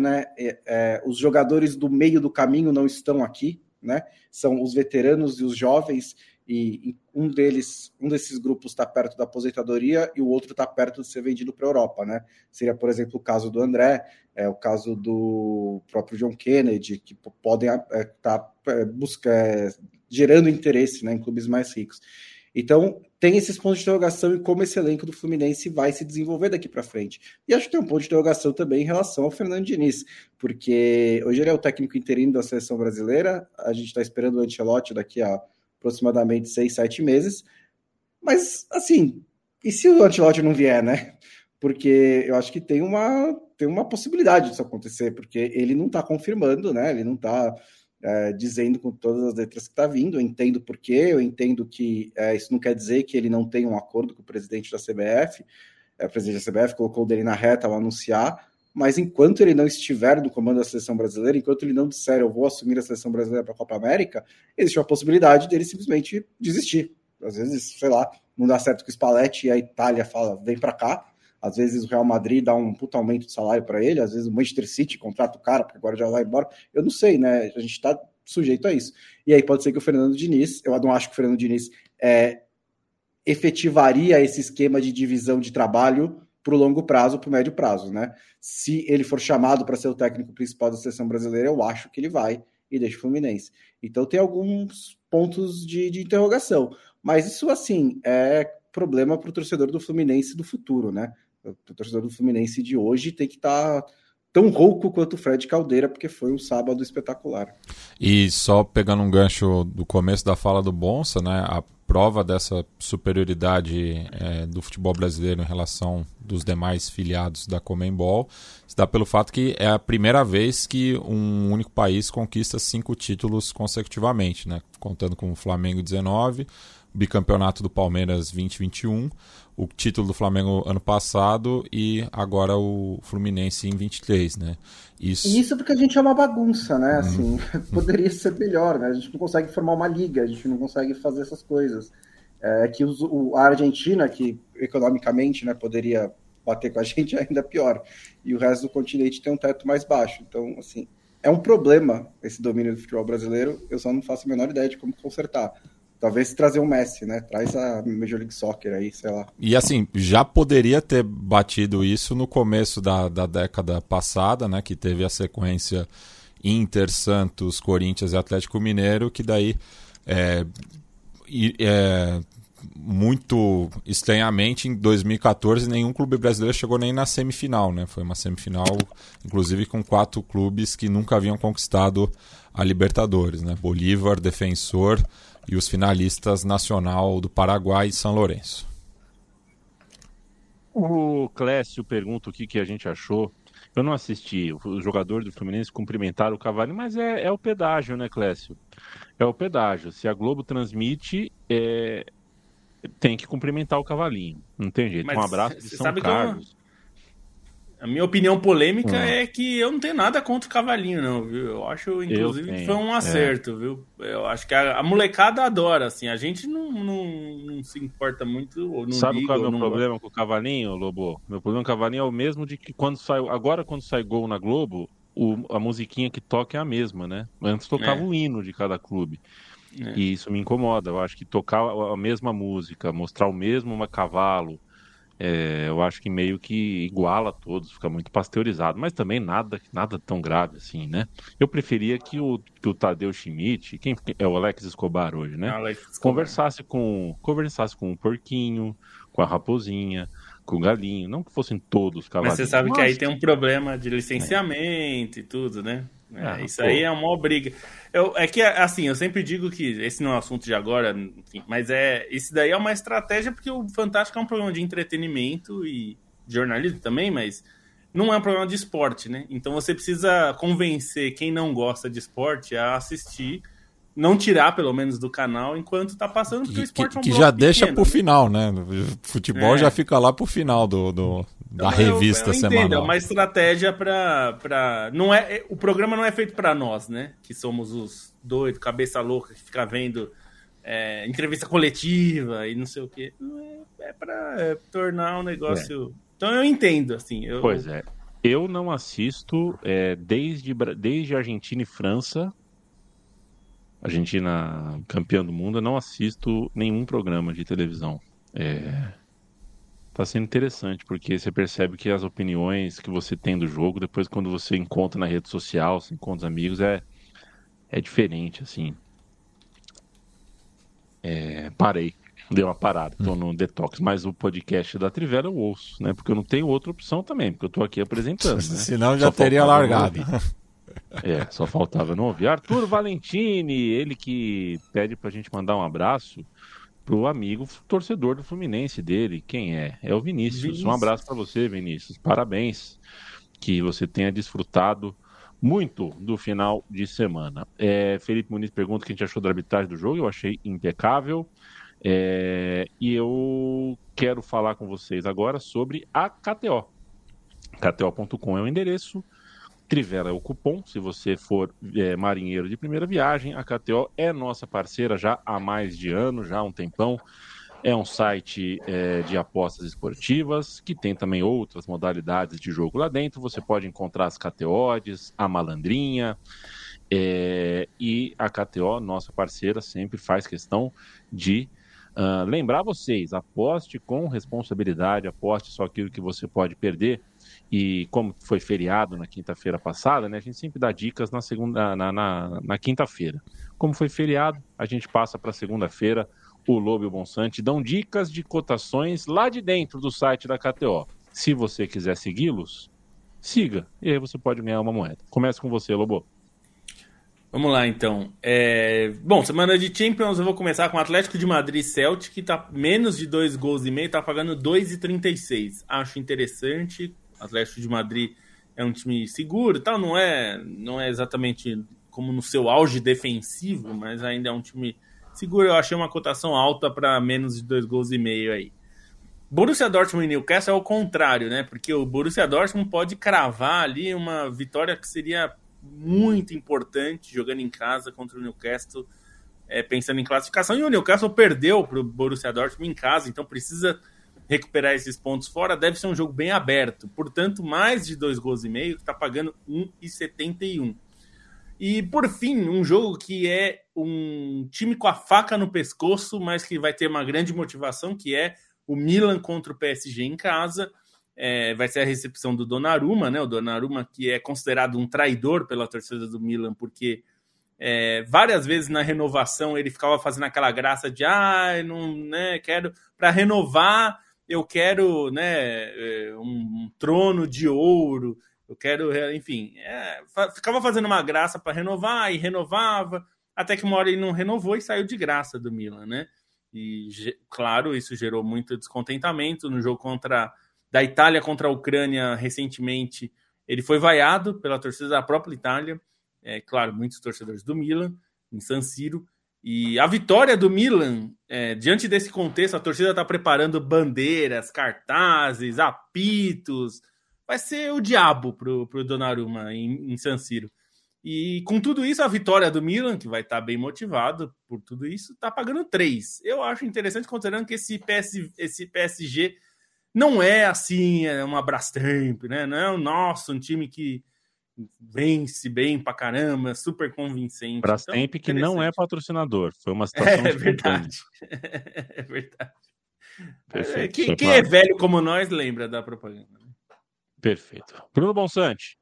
Speaker 2: né? É, é os jogadores do meio do caminho não estão aqui, né? São os veteranos e os jovens, e um deles, um desses grupos está perto da aposentadoria e o outro está perto de ser vendido para a Europa, né? Seria, por exemplo, o caso do André, é o caso do próprio John Kennedy, que podem estar é, tá, é, é, gerando interesse né, em clubes mais ricos. Então, tem esses pontos de interrogação em como esse elenco do Fluminense vai se desenvolver daqui para frente. E acho que tem um ponto de interrogação também em relação ao Fernando Diniz, porque hoje ele é o técnico interino da seleção brasileira, a gente está esperando o Ancelotti daqui a aproximadamente seis, sete meses. Mas, assim, e se o Ancelotti não vier, né? Porque eu acho que tem uma, tem uma possibilidade disso acontecer, porque ele não está confirmando, né? Ele não está é, dizendo com todas as letras que está vindo. Eu entendo por quê, eu entendo que é, isso não quer dizer que ele não tem um acordo com o presidente da CBF. É, o presidente da CBF colocou dele na reta ao anunciar, mas enquanto ele não estiver no comando da seleção brasileira, enquanto ele não disser eu vou assumir a seleção brasileira para a Copa América, existe uma possibilidade dele simplesmente desistir. Às vezes, sei lá, não dá certo com o Spalletti e a Itália fala vem para cá. Às vezes o Real Madrid dá um puta aumento de salário para ele, às vezes o Manchester City contrata o cara, porque agora já vai embora. Eu não sei, né? A gente está sujeito a isso. E aí pode ser que o Fernando Diniz, eu não acho que o Fernando Diniz é, efetivaria esse esquema de divisão de trabalho para o longo prazo, para o médio prazo, né? Se ele for chamado para ser o técnico principal da seleção brasileira, eu acho que ele vai e deixa o Fluminense. Então tem alguns pontos de, de interrogação. Mas isso, assim, é problema para o torcedor do Fluminense do futuro, né? O torcedor do Fluminense de hoje tem que estar tá tão rouco quanto o Fred Caldeira, porque foi um sábado espetacular.
Speaker 4: E só pegando um gancho do começo da fala do Bonsa, né? A prova dessa superioridade é, do futebol brasileiro em relação dos demais filiados da Comembol se dá pelo fato que é a primeira vez que um único país conquista cinco títulos consecutivamente, né? Contando com o Flamengo 19, o bicampeonato do Palmeiras 2021 o título do Flamengo ano passado e agora o Fluminense em 23, né?
Speaker 2: Isso, isso porque a gente é uma bagunça, né? Uhum. Assim, poderia ser melhor, né? A gente não consegue formar uma liga, a gente não consegue fazer essas coisas. É que os, o, a Argentina, que economicamente né, poderia bater com a gente, é ainda pior. E o resto do continente tem um teto mais baixo. Então, assim, é um problema esse domínio do futebol brasileiro. Eu só não faço a menor ideia de como consertar. Talvez trazer um Messi, né? Traz a Major League Soccer aí, sei lá.
Speaker 4: E assim, já poderia ter batido isso no começo da, da década passada, né? Que teve a sequência Inter, Santos, Corinthians e Atlético Mineiro, que daí é, é, muito estranhamente, em 2014, nenhum clube brasileiro chegou nem na semifinal, né? Foi uma semifinal, inclusive, com quatro clubes que nunca haviam conquistado a Libertadores, né? Bolívar, Defensor, e os finalistas Nacional do Paraguai e São Lourenço.
Speaker 1: O Clécio pergunta o que, que a gente achou. Eu não assisti o jogador do Fluminense cumprimentar o Cavani, mas é, é o pedágio, né, Clécio? É o pedágio. Se a Globo transmite, é... tem que cumprimentar o Cavalinho. Não tem jeito. Mas um abraço de São Carlos.
Speaker 3: A minha opinião polêmica hum. é que eu não tenho nada contra o Cavalinho, não, viu? Eu acho, inclusive, que foi um acerto, é. viu? Eu acho que a, a, molecada adora, assim. A gente não, não, não se importa muito. Não
Speaker 1: Sabe
Speaker 3: liga,
Speaker 1: qual é o meu problema com o Cavalinho, Lobo? Meu problema com o Cavalinho é o mesmo de que quando sai. Agora, quando sai gol na Globo, o, a musiquinha que toca é a mesma, né? Antes tocava é. um hino de cada clube. É. E isso me incomoda. Eu acho que tocar a mesma música, mostrar o mesmo cavalo, é, eu acho que meio que iguala todos, fica muito pasteurizado, mas também nada, nada tão grave assim, né? Eu preferia que o, que o Tadeu Schmidt, quem é o Alex Escobar hoje, né? Escobar. Conversasse com conversasse com o porquinho, com a raposinha, com o galinho, não que fossem todos
Speaker 3: cavalos. Mas você sabe que aí tem um problema de licenciamento é. e tudo, né? É, ah, isso pô. aí é uma briga. Eu, é que, assim, eu sempre digo que esse não é o assunto de agora, enfim, mas é isso daí é uma estratégia porque o Fantástico é um programa de entretenimento e jornalismo também, mas não é um programa de esporte, né? Então você precisa convencer quem não gosta de esporte a assistir não tirar, pelo menos, do canal enquanto tá passando, porque
Speaker 4: que,
Speaker 3: o esporte
Speaker 4: que, é um Que já deixa pequeno, pro né? final, né? Futebol é. já fica lá pro final do, do da então, revista eu, eu semanal. Entendo, é
Speaker 3: uma estratégia para pra... não é, é O programa não é feito para nós, né? Que somos os doidos, cabeça louca, que fica vendo é, entrevista coletiva e não sei o quê. É, é para é, tornar um negócio... É. Então eu entendo, assim. Eu...
Speaker 1: Pois é. Eu não assisto desde, desde Argentina e França Argentina campeã do mundo, eu não assisto nenhum programa de televisão. É... Tá sendo interessante, porque você percebe que as opiniões que você tem do jogo, depois quando você encontra na rede social, você encontra os amigos, é, é diferente, assim. É... Parei, dei uma parada, tô no detox, mas o podcast da Trivela eu ouço, né? Porque eu não tenho outra opção também, porque eu tô aqui apresentando, né?
Speaker 4: Senão já Só teria largado.
Speaker 1: É, só faltava não ouvir. Arthur Valentini, ele que pede pra gente mandar um abraço pro amigo torcedor do Fluminense dele. Quem é? É o Vinícius. Vinícius. Um abraço para você, Vinícius. Parabéns. Que você tenha desfrutado muito do final de semana. É, Felipe Muniz pergunta o que a gente achou da arbitragem do jogo. Eu achei impecável. É, e eu quero falar com vocês agora sobre a KTO. KTO.com é o endereço Trivela é o cupom. Se você for é, marinheiro de primeira viagem, a KTO é nossa parceira já há mais de ano, já há um tempão. É um site é, de apostas esportivas que tem também outras modalidades de jogo lá dentro. Você pode encontrar as KTOs, a malandrinha. É, e a KTO, nossa parceira, sempre faz questão de uh, lembrar vocês: aposte com responsabilidade, aposte só aquilo que você pode perder e como foi feriado na quinta-feira passada, né, a gente sempre dá dicas na segunda, na, na, na quinta-feira. Como foi feriado, a gente passa para segunda-feira. O Lobo e o Bonsante dão dicas de cotações lá de dentro do site da KTO. Se você quiser segui-los, siga e aí você pode ganhar uma moeda. Começa com você, Lobo.
Speaker 3: Vamos lá, então. É... Bom, semana de Champions, eu vou começar com o Atlético de Madrid Celtic, que está menos de dois gols e meio, está pagando 2,36. Acho interessante. Atlético de Madrid é um time seguro, tal, não é, não é exatamente como no seu auge defensivo, mas ainda é um time seguro. Eu achei uma cotação alta para menos de dois gols e meio aí. Borussia Dortmund e Newcastle é o contrário, né? Porque o Borussia Dortmund pode cravar ali uma vitória que seria muito importante jogando em casa contra o Newcastle, é, pensando em classificação. E o Newcastle perdeu para o Borussia Dortmund em casa, então precisa recuperar esses pontos fora, deve ser um jogo bem aberto. Portanto, mais de dois gols e meio, que está pagando 1,71. E por fim, um jogo que é um time com a faca no pescoço, mas que vai ter uma grande motivação, que é o Milan contra o PSG em casa. É, vai ser a recepção do Donnarumma, né? O Donnarumma que é considerado um traidor pela torcida do Milan, porque é, várias vezes na renovação ele ficava fazendo aquela graça de ah, não, né, quero para renovar eu quero né, é, um, trono de ouro, eu quero, enfim, é, ficava fazendo uma graça para renovar e renovava, até que uma hora ele não renovou e saiu de graça do Milan, né? E claro, isso gerou muito descontentamento no jogo contra da Itália contra a Ucrânia recentemente. Ele foi vaiado pela torcida da própria Itália, é claro, muitos torcedores do Milan em San Siro. E a vitória do Milan, é, diante desse contexto, a torcida está preparando bandeiras, cartazes, apitos. Vai ser o diabo pro, pro Donnarumma em, em San Siro. E com tudo isso, a vitória do Milan, que vai estar tá bem motivado por tudo isso, está pagando 3. Eu acho interessante, considerando que esse, PS, esse PSG não é assim, é uma Brastemp, né? Não é o nosso, um time que vence bem pra caramba, super convincente.
Speaker 1: Brastemp então, que não é patrocinador, foi uma situação
Speaker 3: É verdade. é verdade. Perfeito. Quem, quem é velho como nós lembra da propaganda.
Speaker 1: Perfeito. Bruno Bonsante.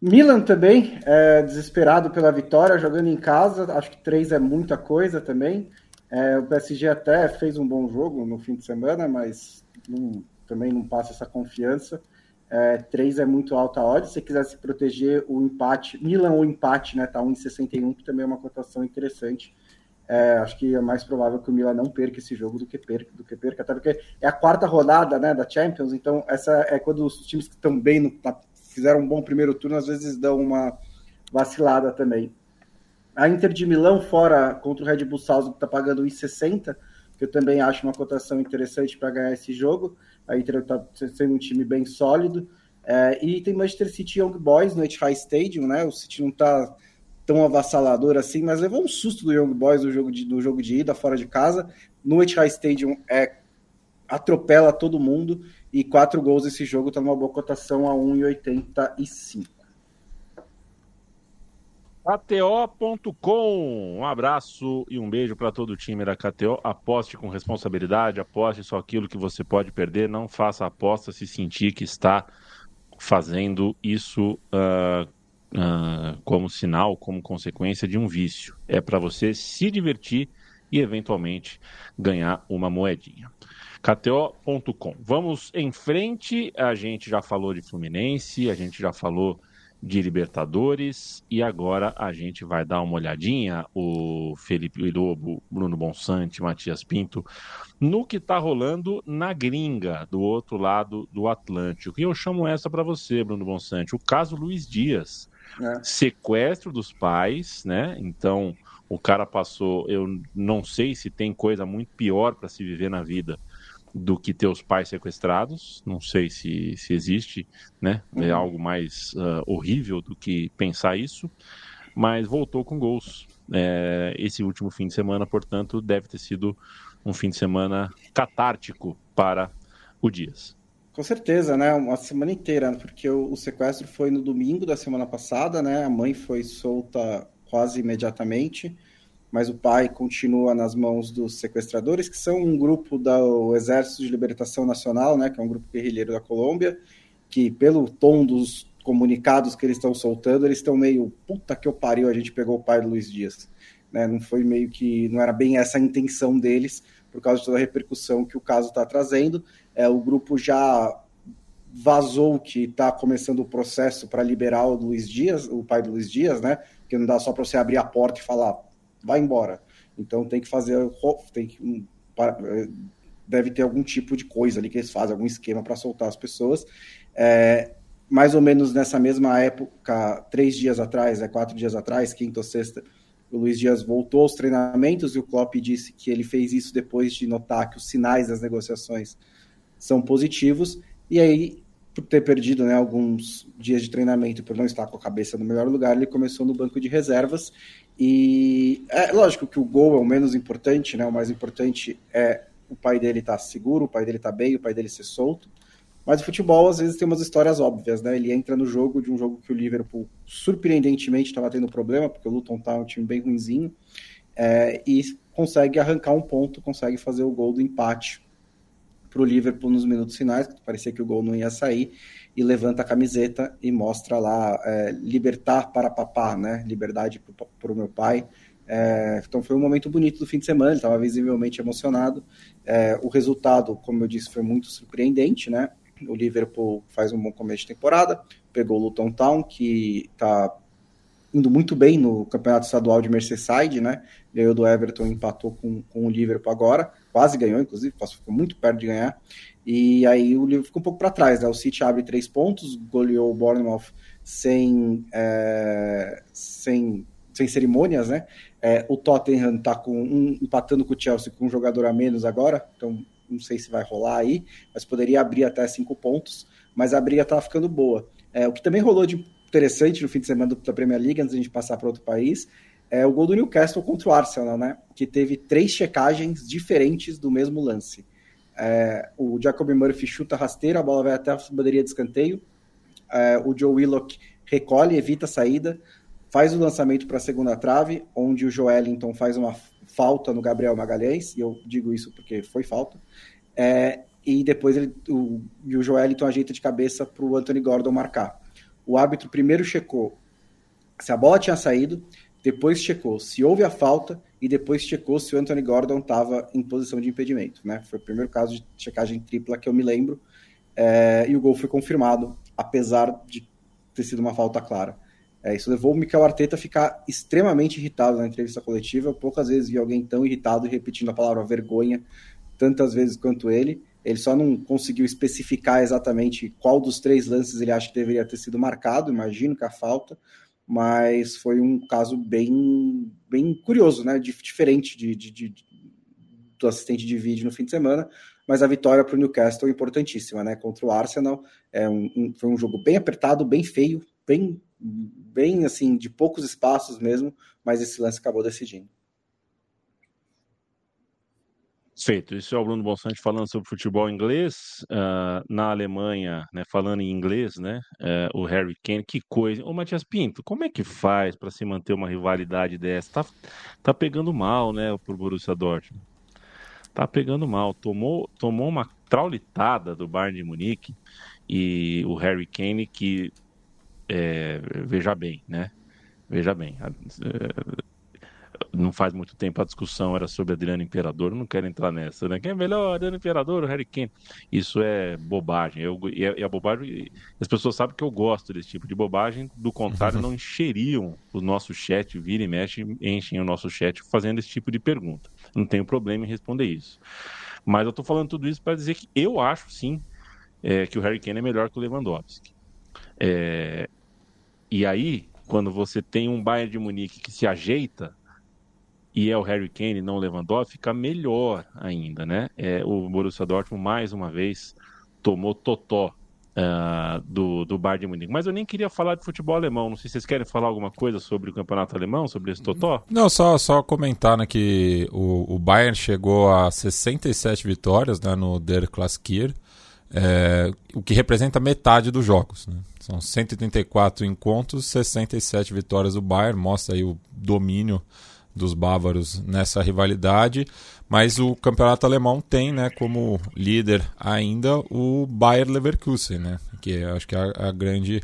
Speaker 2: Milan também, é, desesperado pela vitória, jogando em casa. Acho que três é muita coisa também. É, o PSG até fez um bom jogo no fim de semana, mas não, também não passa essa confiança. É, 3 é muito alta a odd. Se você quiser se proteger, o empate, Milan ou empate, né? Tá 1,61, que também é uma cotação interessante. É, acho que é mais provável que o Milan não perca esse jogo do que perca, do que perca, até porque é a quarta rodada né, da Champions, então essa é quando os times que estão bem, no, fizeram um bom primeiro turno, às vezes dão uma vacilada também. A Inter de Milão fora contra o Red Bull Salzburg está pagando 1,60, que eu também acho uma cotação interessante para ganhar esse jogo. A Inter está sendo um time bem sólido. É, e tem Manchester City Young Boys no Etihad Stadium, né? O City não está tão avassalador assim, mas levou um susto do Young Boys no jogo de, no jogo de ida fora de casa. No Etihad Stadium é atropela todo mundo e quatro gols esse jogo está numa boa cotação a 1,85.
Speaker 1: KTO.com. Um abraço e um beijo para todo o time da KTO. Aposte com responsabilidade, aposte só aquilo que você pode perder. Não faça aposta se sentir que está fazendo isso uh, uh, como sinal, como consequência de um vício. É para você se divertir e eventualmente ganhar uma moedinha. KTO.com. Vamos em frente. A gente já falou de Fluminense, a gente já falou de Libertadores e agora a gente vai dar uma olhadinha, o Felipe Lobo, Bruno Bonsante, Matias Pinto, no que está rolando na gringa, do outro lado do Atlântico. E eu chamo essa para você, Bruno Bonsante, o caso Luiz Dias. É. Sequestro dos pais, né? Então, o cara passou, eu não sei se tem coisa muito pior para se viver na vida do que ter os pais sequestrados. Não sei se, se existe, né? É uhum. algo mais uh, horrível do que pensar isso. Mas voltou com gols. É, esse último fim de semana, portanto, deve ter sido um fim de semana catártico para o Dias.
Speaker 2: Com certeza, né? Uma semana inteira, porque o, o, sequestro foi no domingo da semana passada, né? A mãe foi solta quase imediatamente mas o pai continua nas mãos dos sequestradores, que são um grupo do Exército de Libertação Nacional, né, que é um grupo guerrilheiro da Colômbia, que pelo tom dos comunicados que eles estão soltando, eles estão meio, puta que eu pariu, a gente pegou o pai do Luiz Dias. Né, não foi meio que, não era bem essa a intenção deles, por causa de toda a repercussão que o caso está trazendo. É, o grupo já vazou que está começando o processo para liberar o Luiz Dias, o pai do Luiz Dias, né? Porque não dá só para você abrir a porta e falar, vai embora. Então tem que fazer, tem que, é, deve ter algum tipo de coisa ali que eles fazem, algum esquema para soltar as pessoas. É, mais ou menos nessa mesma época, três dias atrás, é, quatro dias atrás, quinta ou sexta, o Luiz Dias voltou aos treinamentos e o Klopp disse que ele fez isso depois de notar que os sinais das negociações são positivos. E aí, por ter perdido né, alguns dias de treinamento, por não estar com a cabeça no melhor lugar, ele começou no banco de reservas e é lógico que o gol é o menos importante, né? O mais importante é o pai dele estar tá seguro, o pai dele estar tá bem, o pai dele ser solto. Mas o futebol às vezes tem umas histórias óbvias, né? Ele entra no jogo de um jogo que o Liverpool surpreendentemente estava tendo problema, porque o Luton tá um time bem ruinzinho, é, e consegue arrancar um ponto, consegue fazer o gol do empate para o Liverpool nos minutos finais, que parecia que o gol não ia sair, e levanta a camiseta e mostra lá é, libertar para papá, né? Liberdade para o meu pai. É, então foi um momento bonito do fim de semana, ele estava visivelmente emocionado. É, o resultado, como eu disse, foi muito surpreendente, né? O Liverpool faz um bom começo de temporada, pegou o Luton Town, que está indo muito bem no campeonato estadual de Merseyside, né? Ganhou do Everton, empatou com, com o Liverpool agora, quase ganhou, inclusive, ficou muito perto de ganhar. E aí o Liverpool ficou um pouco para trás, né? O City abre três pontos, goleou o Bournemouth sem, é, sem, sem cerimônias, né? É, o Tottenham está com um, empatando com o Chelsea com um jogador a menos agora, então não sei se vai rolar aí, mas poderia abrir até cinco pontos, mas a briga estava ficando boa. É, o que também rolou de interessante no fim de semana da Premier League, antes de a gente passar para outro país, é o gol do Newcastle contra o Arsenal, né? Que teve três checagens diferentes do mesmo lance. É, o Jacob Murphy chuta rasteira, a bola vai até a bandeirinha de escanteio. É, o Joe Willock recolhe, evita a saída, faz o lançamento para a segunda trave, onde o Joelinton faz uma falta no Gabriel Magalhães, e eu digo isso porque foi falta, é, e depois ele, o, o Joelinton ajeita de cabeça para o Anthony Gordon marcar. O árbitro primeiro checou se a bola tinha saído, depois checou se houve a falta e depois checou se o Anthony Gordon estava em posição de impedimento. Né? Foi o primeiro caso de checagem tripla que eu me lembro. É, e o gol foi confirmado, apesar de ter sido uma falta clara. É, isso levou o Mikel Arteta a ficar extremamente irritado na entrevista coletiva. Poucas vezes vi alguém tão irritado repetindo a palavra vergonha tantas vezes quanto ele. Ele só não conseguiu especificar exatamente qual dos três lances ele acha que deveria ter sido marcado, imagino que a falta, mas foi um caso bem, bem curioso, né? Diferente de, de, de, do assistente de vídeo no fim de semana, mas a vitória para o Newcastle é importantíssima, né? Contra o Arsenal. É um, um, foi um jogo bem apertado, bem feio, bem, bem assim, de poucos espaços mesmo, mas esse lance acabou decidindo.
Speaker 1: Feito. Isso é o Bruno Bonsante falando sobre futebol inglês. Uh, na Alemanha, né, falando em inglês, né? Uh, o Harry Kane, que coisa. Ô, Matias Pinto, como é que faz para se manter uma rivalidade dessa? Tá, tá pegando mal, né, pro Borussia Dortmund. Tá pegando mal. Tomou, tomou uma traulitada do Bayern de Munique e o Harry Kane que, é, veja bem, né? Veja bem, não faz muito tempo a discussão era sobre Adriano Imperador, eu não quero entrar nessa, né? Quem é melhor, Adriano Imperador ou Harry Kane? Isso é bobagem, eu, e, é, e a bobagem, as pessoas sabem que eu gosto desse tipo de bobagem, do contrário, não encheriam o nosso chat, vira e mexe, enchem o nosso chat fazendo esse tipo de pergunta. Não tenho problema em responder isso. Mas eu estou falando tudo isso para dizer que eu acho sim é, que o Harry Kane é melhor que o Lewandowski. É, e aí, quando você tem um Bayern de Munique que se ajeita, e é o Harry Kane, não o Lewandowski, fica melhor ainda, né? É, o Borussia Dortmund, mais uma vez, tomou totó uh, do, do Bayern de Munique. Mas eu nem queria falar de futebol alemão. Não sei se vocês querem falar alguma coisa sobre o campeonato alemão, sobre esse totó?
Speaker 4: Não, só, só comentar né, que o, o Bayern chegou a 67 vitórias né, no Der Klassikir, é, o que representa metade dos jogos. Né? São 134 encontros, 67 vitórias do Bayern, mostra aí o domínio dos bávaros nessa rivalidade, mas o campeonato alemão tem, né, como líder ainda o Bayer Leverkusen, né, que acho que é a, a, grande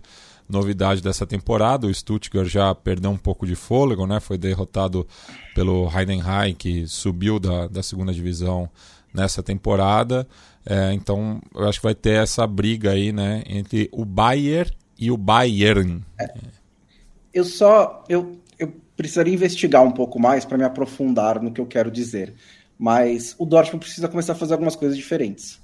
Speaker 4: novidade dessa temporada. O Stuttgart já perdeu um pouco de fôlego, né, foi derrotado pelo Heidenheim, que subiu da, da segunda divisão nessa temporada. É, então, eu acho que vai ter essa briga aí, né, entre o Bayer e o Bayern. É.
Speaker 2: Eu só eu precisaria investigar um pouco mais para me aprofundar no que eu quero dizer. Mas o Dortmund precisa começar a fazer algumas coisas diferentes.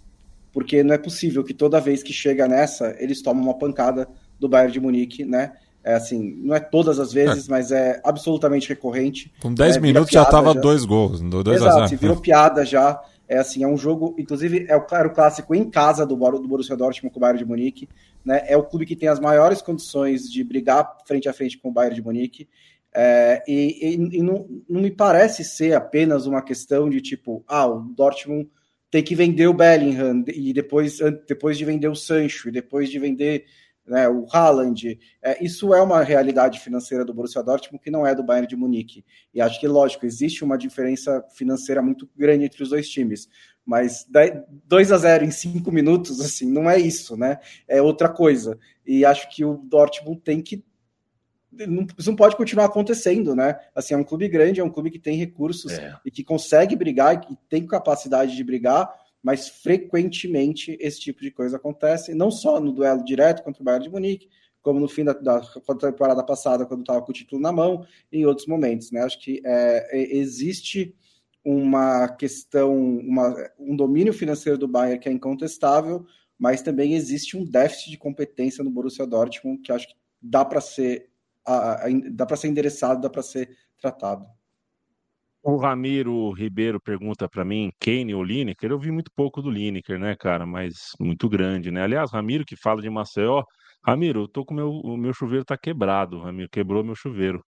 Speaker 2: Porque não é possível que toda vez que chega nessa, eles tomam uma pancada do Bayern de Munique, né? É assim, não é todas as vezes, é. mas é absolutamente recorrente.
Speaker 4: Com 10
Speaker 2: é,
Speaker 4: minutos já estava dois gols, dois
Speaker 2: Exato, a zero. virou piada já. É assim, é um jogo, inclusive é o, era o clássico em casa do, do Borussia Dortmund com o Bayern de Munique, né? É o clube que tem as maiores condições de brigar frente a frente com o Bayern de Munique. É, e, e, e não, não, me parece ser apenas uma questão de tipo, ah, o Dortmund tem que vender o Bellingham e depois, depois de vender o Sancho e depois de vender né, o Haaland. É, isso é uma realidade financeira do Borussia Dortmund que não é do Bayern de Munique. E acho que, lógico, existe uma diferença financeira muito grande entre os dois times. Mas 2 a 0 em 5 minutos, assim, não é isso, né? É outra coisa. E acho que o Dortmund tem que não, isso não pode continuar acontecendo, né? Assim, é um clube grande, é um clube que tem recursos é. e que consegue brigar e tem capacidade de brigar, mas frequentemente esse tipo de coisa acontece, não só no duelo direto contra o Bayern de Munique, como no fim da, da temporada passada, quando estava com o título na mão, e em outros momentos, né? Acho que é, é, existe uma questão, uma, um domínio financeiro do Bayern que é incontestável, mas também existe um déficit de competência no Borussia Dortmund que acho que dá para ser a, a, dá para ser endereçado, dá para ser tratado.
Speaker 1: O Ramiro Ribeiro pergunta para mim, Kane ou Lineker? Eu vi muito pouco do Lineker, né, cara? Mas muito grande, né? Aliás, Ramiro que fala de Maceió, Ramiro, eu tô com meu, o meu chuveiro tá quebrado, Ramiro, quebrou meu chuveiro.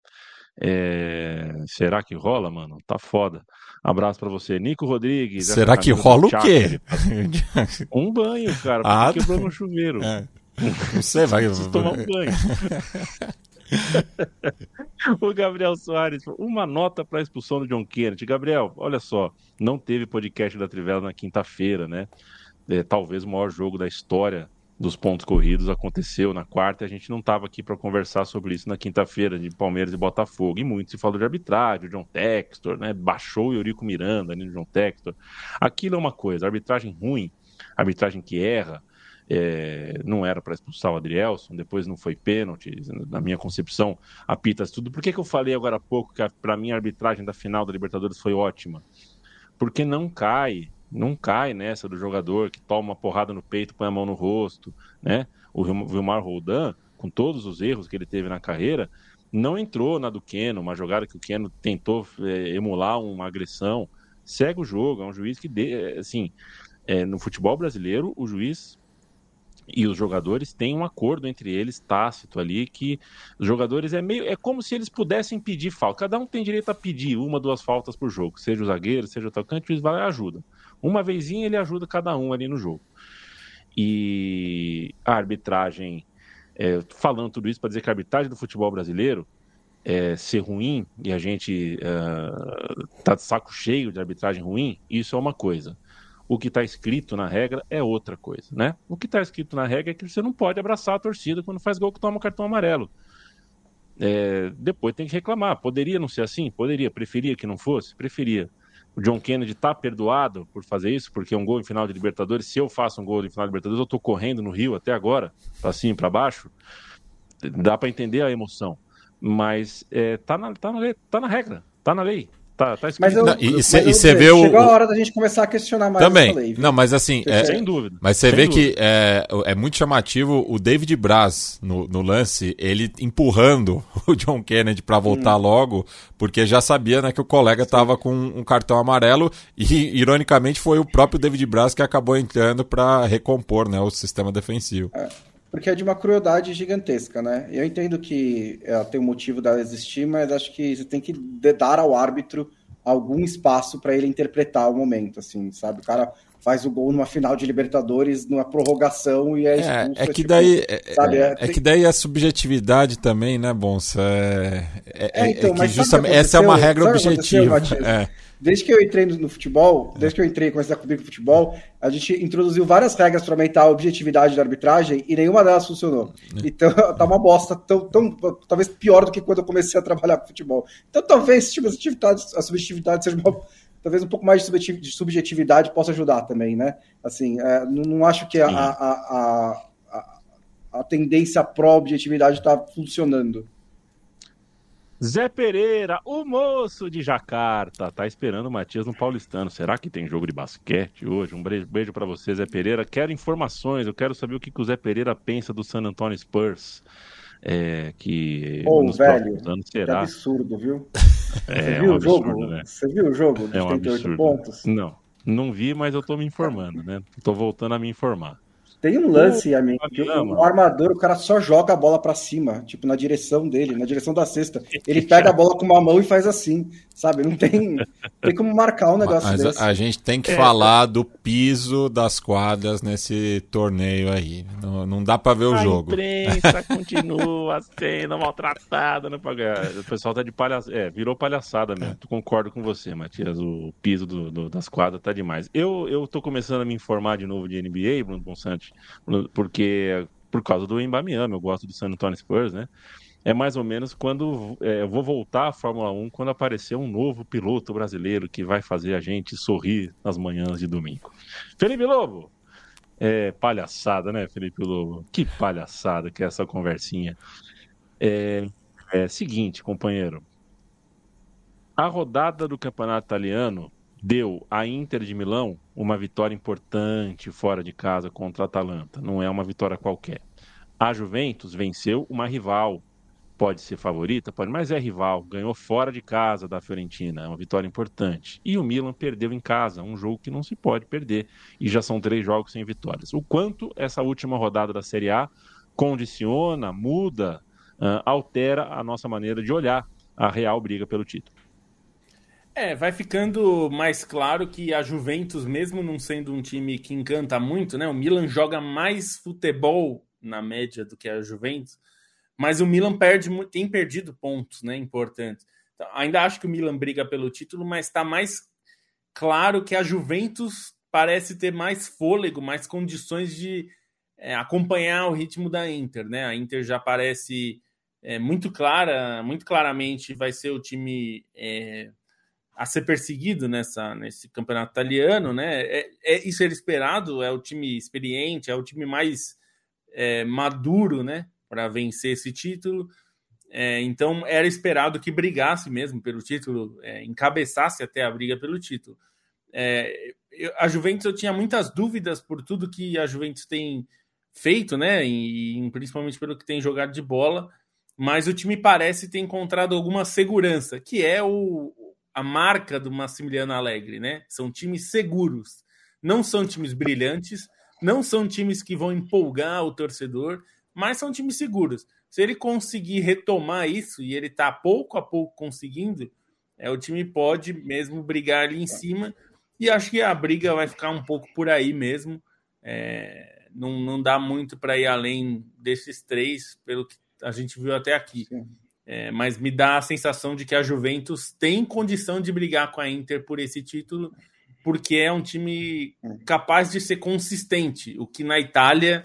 Speaker 1: É... Será que rola, mano? Tá foda. Abraço para você. Nico Rodrigues.
Speaker 4: Será que rola o quê?
Speaker 1: um banho, cara, ah, quebrou meu chuveiro. É.
Speaker 4: Você vai.
Speaker 1: tomar um banho. o Gabriel Soares, uma nota para a expulsão do John Kennedy. Gabriel, olha só, não teve podcast da Trivela na quinta-feira, né? É, talvez o maior jogo da história dos pontos corridos aconteceu na quarta e a gente não estava aqui para conversar sobre isso na quinta-feira, de Palmeiras e Botafogo. E muito se falou de arbitragem, o John Textor, né? Baixou o Eurico Miranda ali no John Textor. Aquilo é uma coisa, arbitragem ruim, arbitragem que erra, é, não era para expulsar o Adrielson, depois não foi pênalti, na minha concepção, apita tudo. Por que, que eu falei agora há pouco que para mim a arbitragem da final da Libertadores foi ótima? Porque não cai, não cai nessa do jogador que toma uma porrada no peito, põe a mão no rosto, né? O Vilmar Roldan, com todos os erros que ele teve na carreira, não entrou na do Keno, uma jogada que o Keno tentou é, emular uma agressão. Segue o jogo, é um juiz que, de, assim, é, no futebol brasileiro, o juiz e os jogadores têm um acordo entre eles tácito ali que os jogadores é meio é como se eles pudessem pedir falta. Cada um tem direito a pedir uma, duas faltas por jogo, seja o zagueiro, seja o atacante, o vai ajuda. Uma vezinha ele ajuda cada um ali no jogo. E a arbitragem, é, falando tudo isso para dizer que a arbitragem do futebol brasileiro é, ser ruim e a gente uh, tá de saco cheio de arbitragem ruim, isso é uma coisa o que está escrito na regra é outra coisa, né? O que está escrito na regra é que você não pode abraçar a torcida quando faz gol que toma cartão amarelo. É, depois tem que reclamar. Poderia não ser assim? Poderia. Preferia que não fosse? Preferia. O John Kennedy está perdoado por fazer isso, porque é um gol em final de Libertadores. Se eu faço um gol em final de Libertadores, eu estou correndo no Rio até agora, para cima para baixo. Dá para entender a emoção. Mas é, tá, na, tá, na, tá na regra, tá na lei. Tá, tá
Speaker 2: mas eu, não, e você vê o. Chegou a hora da gente começar a questionar mais
Speaker 4: Também. Lei, não, mas assim. É, sem dúvida. Mas você vê dúvida. que é, é muito chamativo o David Braz no, no lance, ele empurrando o John Kennedy para voltar hum. logo, porque já sabia né, que o colega estava com um cartão amarelo e, ironicamente, foi o próprio David Braz que acabou entrando para recompor né, o sistema defensivo.
Speaker 2: É porque é de uma crueldade gigantesca, né? Eu entendo que ela tem um motivo dela existir, mas acho que você tem que dar ao árbitro algum espaço para ele interpretar o momento, assim, sabe? O cara faz o gol numa final de Libertadores, numa prorrogação e é,
Speaker 4: é expulso. É, é que tipo, daí, é, sabe, é, é, que daí a subjetividade também, né, Bonsa? É, é, então, que justamente essa é uma regra objetiva.
Speaker 2: Desde que eu entrei no, futebol, desde que eu entrei e comecei a cobrir o futebol, a gente introduziu várias regras para aumentar a objetividade da arbitragem e nenhuma delas funcionou. Então tá uma bosta tão, tão, talvez pior do que quando eu comecei a trabalhar com futebol. Então talvez tipo, a subjetividade seja uma, talvez um pouco mais de subjetividade possa ajudar também, né? Assim, é, não, acho que a, a, a, a, a tendência pró-objetividade está funcionando.
Speaker 1: Zé Pereira, o moço de Jacarta, tá esperando o Matias no Paulistano. Será que tem jogo de basquete hoje? Um beijo para você, Zé Pereira. Quero informações, eu quero saber o que, que o Zé Pereira pensa do San Antonio Spurs. É, que
Speaker 2: oh, nos velho, anos será. Que absurdo, viu? É, Você viu um absurdo, o jogo? Né? Você viu o jogo
Speaker 1: é um 38 absurdo. pontos? Não, não vi, mas eu tô me informando, né? Tô voltando a me informar.
Speaker 2: Tem um lance, amigo, que o armador, o cara só joga a bola para cima, tipo, na direção dele, na direção da cesta. Ele pega a bola com uma mão e faz assim, sabe? Não tem, tem como marcar um negócio Mas
Speaker 4: desse. A gente tem que é. falar do piso das quadras nesse torneio aí. Não, não dá para ver o a jogo.
Speaker 1: A imprensa continua sendo maltratada programa. O pessoal tá de palhaçada. É, virou palhaçada mesmo. É. Concordo com você, Matias. O piso do, do, das quadras tá demais. Eu, eu tô começando a me informar de novo de NBA, Bruno Bonsante porque por causa do Embamiama, eu gosto do San Antonio Spurs, né? É mais ou menos quando é, eu vou voltar à Fórmula 1 quando aparecer um novo piloto brasileiro que vai fazer a gente sorrir nas manhãs de domingo. Felipe Lobo, é palhaçada, né, Felipe Lobo? Que palhaçada que é essa conversinha. É, é seguinte, companheiro. A rodada do campeonato italiano deu à Inter de Milão uma vitória importante fora de casa contra a Atalanta. Não é uma vitória qualquer. A Juventus venceu uma rival. Pode ser favorita, pode, mas é rival. Ganhou fora de casa da Fiorentina. É uma vitória importante. E o Milan perdeu em casa, um jogo que não se pode perder. E já são três jogos sem vitórias. O quanto essa última rodada da Série A condiciona, muda, uh, altera a nossa maneira de olhar a real briga pelo título.
Speaker 3: É, vai ficando mais claro que a Juventus, mesmo não sendo um time que encanta muito, né? O Milan joga mais futebol na média do que a Juventus, mas o Milan perde, tem perdido pontos né, importantes. Então, ainda acho que o Milan briga pelo título, mas está mais claro que a Juventus parece ter mais fôlego, mais condições de é, acompanhar o ritmo da Inter. Né? A Inter já parece é, muito clara, muito claramente vai ser o time é, a ser perseguido nessa, nesse campeonato italiano, né? É, é, isso era esperado, é o time experiente, é o time mais é, maduro, né? Para vencer esse título. É, então era esperado que brigasse mesmo pelo título, é, encabeçasse até a briga pelo título. É, eu, a Juventus eu tinha muitas dúvidas por tudo que a Juventus tem feito, né? E, e principalmente pelo que tem jogado de bola, mas o time parece ter encontrado alguma segurança, que é o, a marca do Massimiliano Alegre, né? São times seguros. Não são times brilhantes, não são times que vão empolgar o torcedor, mas são times seguros. Se ele conseguir retomar isso, e ele está pouco a pouco conseguindo, é, o time pode mesmo brigar ali em cima. E acho que a briga vai ficar um pouco por aí mesmo. É, não, não dá muito para ir além desses três, pelo que a gente viu até aqui. Sim. É, mas me dá a sensação de que a Juventus tem condição de brigar com a Inter por esse título, porque é um time capaz de ser consistente, o que na Itália,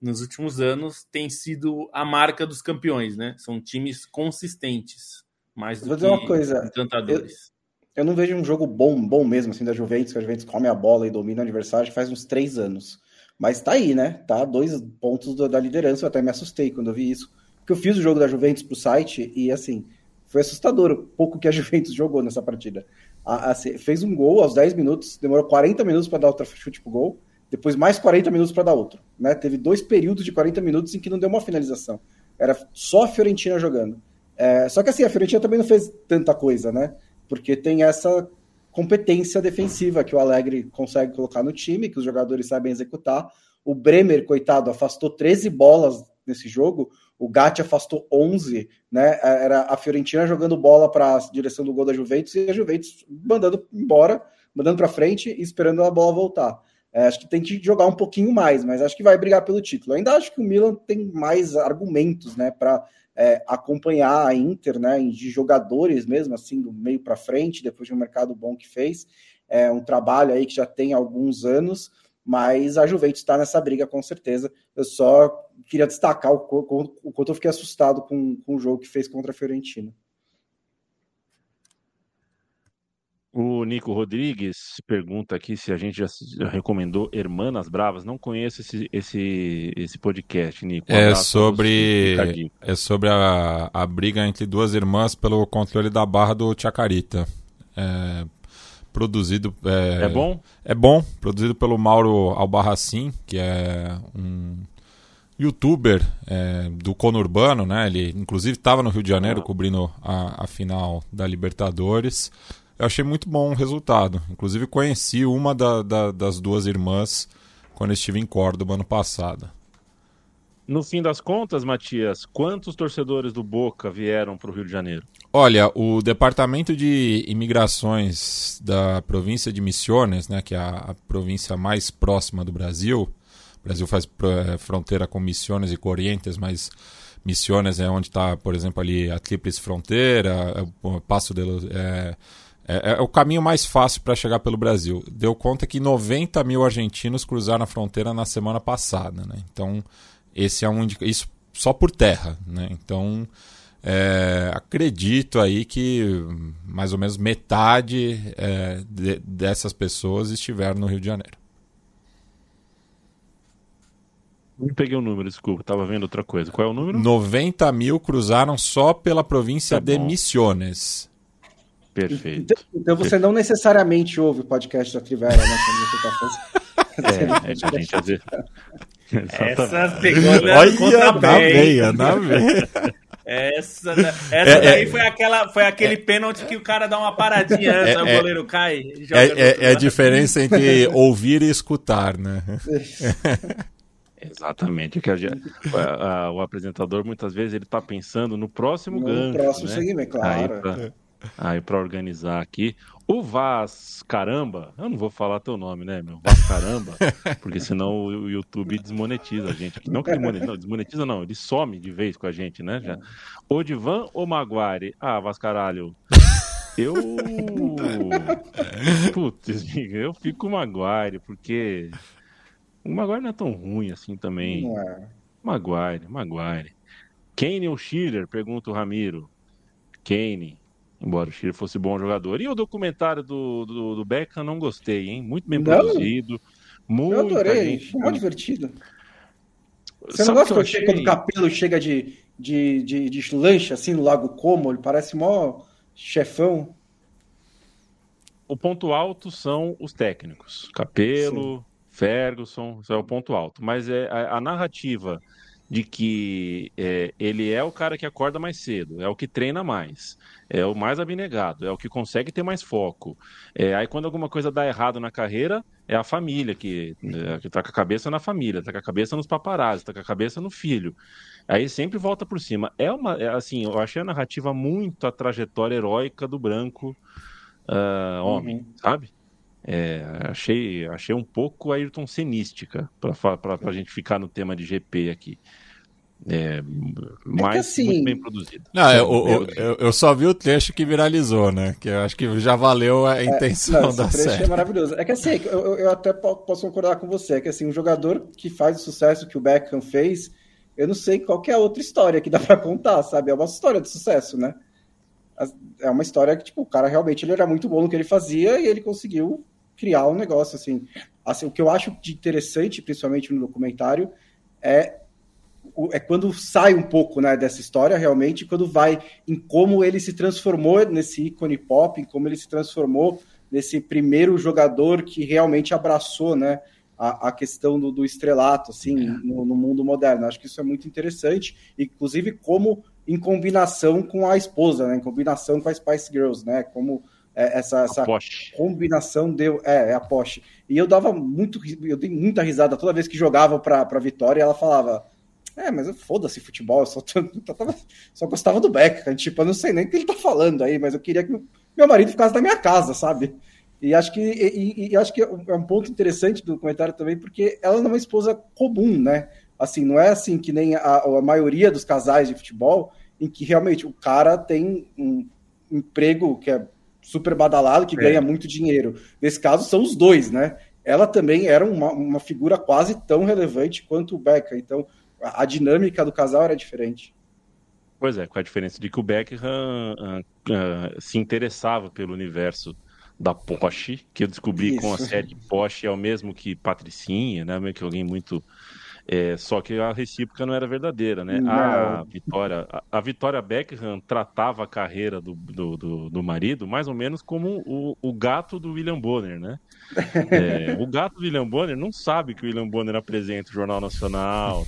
Speaker 3: nos últimos anos, tem sido a marca dos campeões, né? São times consistentes, mais do
Speaker 2: Vou dizer uma coisa, encantadores. Eu, eu, não vejo um jogo bom, bom mesmo, assim, da Juventus, que a Juventus come a bola e domina o adversário, faz uns três anos. Mas tá aí, né? Tá dois pontos da liderança, eu até me assustei quando eu vi isso que eu fiz o jogo da Juventus pro site e assim, foi assustador o pouco que a Juventus jogou nessa partida. A, a, fez um gol aos 10 minutos, demorou 40 minutos para dar outro chute pro gol, depois mais 40 minutos para dar outro. Né? Teve dois períodos de 40 minutos em que não deu uma finalização. Era só a Fiorentina jogando. É, só que assim, a Fiorentina também não fez tanta coisa, né? Porque tem essa competência defensiva que o Alegre consegue colocar no time, que os jogadores sabem executar. O Bremer, coitado, afastou 13 bolas nesse jogo o Gatti afastou 11, né? Era a Fiorentina jogando bola para a direção do gol da Juventus e a Juventus mandando embora, mandando para frente e esperando a bola voltar. É, acho que tem que jogar um pouquinho mais, mas acho que vai brigar pelo título. Ainda acho que o Milan tem mais argumentos, né, para é, acompanhar a Inter, né, de jogadores mesmo, assim, do meio para frente, depois de um mercado bom que fez. É um trabalho aí que já tem alguns anos mas a Juventus está nessa briga com certeza. Eu só queria destacar o, o, quanto eu fiquei assustado com, com o jogo que fez contra a Fiorentina.
Speaker 1: O Nico Rodrigues pergunta aqui se a gente já recomendou Hermanas Bravas. Não conheço esse, esse, esse podcast, Nico.
Speaker 4: Um é sobre, é sobre a, a briga entre duas irmãs pelo controle da barra do Chacarita. É, produzido. É,
Speaker 1: é, bom?
Speaker 4: É bom, produzido pelo Mauro Albarracin, que é um youtuber é, do conurbano, né? Ele inclusive estava no Rio de Janeiro cobrindo a, a, final da Libertadores. Eu achei muito bom o resultado. Inclusive conheci uma da, da, das duas irmãs quando estive em Córdoba ano passado.
Speaker 1: No fim das contas, Matias, quantos torcedores do Boca vieram para o Rio de Janeiro?
Speaker 4: Olha, o Departamento de Imigrações da província de Misiones, né, que é a, a província mais próxima do Brasil, o Brasil faz é, fronteira com Misiones e Corrientes, mas Misiones é onde está, por exemplo, ali a Tríplice Fronteira, é o Passo de... É, é, é, o caminho mais fácil para chegar pelo Brasil. Deu conta que 90 mil argentinos cruzaram a fronteira na semana passada. Né? Então, esse é um isso só por terra. Né? Então, é, acredito aí que mais ou menos metade é, de, dessas pessoas estiveram no Rio de Janeiro.
Speaker 1: Não peguei o número, desculpa, estava vendo outra coisa. Qual é o número?
Speaker 4: 90 mil cruzaram só pela província tá de Misiones.
Speaker 1: Perfeito.
Speaker 2: Então, então você não necessariamente ouve o podcast da Trivela, né? Quando você está
Speaker 1: fazendo. É, é que a gente às vezes.
Speaker 3: Essa pegou na, Olha,
Speaker 4: na veia, na veia.
Speaker 3: Essa, essa é, daí é, foi, aquela, foi aquele é, pênalti que o cara dá uma paradinha antes, é, o goleiro cai.
Speaker 4: É, é, a diferença entre ouvir e escutar, né?
Speaker 1: Exatamente. Que a, a, a, o apresentador muitas vezes ele está pensando no próximo no gancho.
Speaker 2: No próximo né? segmento, claro.
Speaker 1: Pra, aí para organizar aqui. O Vaz Caramba, eu não vou falar teu nome, né, meu? Vaz Caramba, porque senão o YouTube desmonetiza a gente. Não que ele monetiza, não, desmonetiza não, ele some de vez com a gente, né? Já. Odivan ou Maguire? Ah, Vaz Caralho. Eu. Putz, eu fico com o Maguire, porque. O Maguire não é tão ruim assim também. Não é. Maguire, Maguire. Kane ou Schiller? Pergunta o Ramiro. Kane, embora o Schiller fosse bom jogador. E o documentário do, do, do Beckham não gostei, hein? Muito bem não. produzido. Muito
Speaker 2: eu adorei, gente... muito divertido. Você não gosta quando, achei... quando o Capelo chega de, de, de, de lanche assim no Lago Como? Ele parece mó chefão.
Speaker 1: O ponto alto são os técnicos. Capelo, Sim. Ferguson, isso é o ponto alto. Mas é a, a narrativa de que é, ele é o cara que acorda mais cedo, é o que treina mais, é o mais abnegado, é o que consegue ter mais foco. É, aí quando alguma coisa dá errado na carreira, é a família que, é, que tá com a cabeça na família, tá com a cabeça nos paparazzi, tá com a cabeça no filho. Aí sempre volta por cima. É uma, é, assim, eu achei a narrativa muito a trajetória heróica do branco uh, homem, uhum. sabe? É, achei, achei um pouco Ayrton Senística, para a gente ficar no tema de GP aqui. É, mas é assim, muito bem produzido.
Speaker 4: Não, eu, eu, eu, só vi o trecho que viralizou, né? Que eu acho que já valeu a é, intenção é, não, da série.
Speaker 2: é maravilhoso. É que assim, eu, eu até posso concordar com você, é que assim, um jogador que faz o sucesso que o Beckham fez, eu não sei qualquer outra história que dá para contar, sabe? É uma história de sucesso, né? É uma história que, tipo, o cara realmente ele era muito bom no que ele fazia e ele conseguiu criar um negócio assim. assim o que eu acho de interessante, principalmente no documentário, é é quando sai um pouco né, dessa história realmente, quando vai em como ele se transformou nesse ícone pop, em como ele se transformou nesse primeiro jogador que realmente abraçou né, a, a questão do, do, estrelato assim, é. no, no, mundo moderno. Acho que isso é muito interessante, inclusive como em combinação com a esposa, né, em combinação com a Spice Girls, né, como é, essa, essa combinação deu. É, é a Porsche. E eu dava muito. Eu dei muita risada toda vez que jogava para pra Vitória e ela falava. É, mas foda-se futebol, eu só, só gostava do Beckham. Tipo, eu não sei nem o que ele tá falando aí, mas eu queria que meu marido ficasse na minha casa, sabe? E acho que, e, e, acho que é um ponto interessante do comentário também, porque ela não é uma esposa comum, né? Assim, não é assim que nem a, a maioria dos casais de futebol, em que realmente o cara tem um emprego que é super badalado que é. ganha muito dinheiro. Nesse caso, são os dois, né? Ela também era uma, uma figura quase tão relevante quanto o Beckham. Então, a, a, dinâmica do casal era diferente.
Speaker 1: Pois é, com a diferença de que o Beckham uh, uh, se interessava pelo universo da Porsche, que eu descobri Isso. com a série Porsche, é o mesmo que Patricinha, né? Meio que alguém muito é, só que a recíproca não era verdadeira, né? Não. A Vitória, a, a, Vitória Beckham tratava a carreira do, do, do, do marido mais ou menos como o, o gato do William Bonner, né? É, o gato do William Bonner não sabe que o William Bonner apresenta o Jornal Nacional.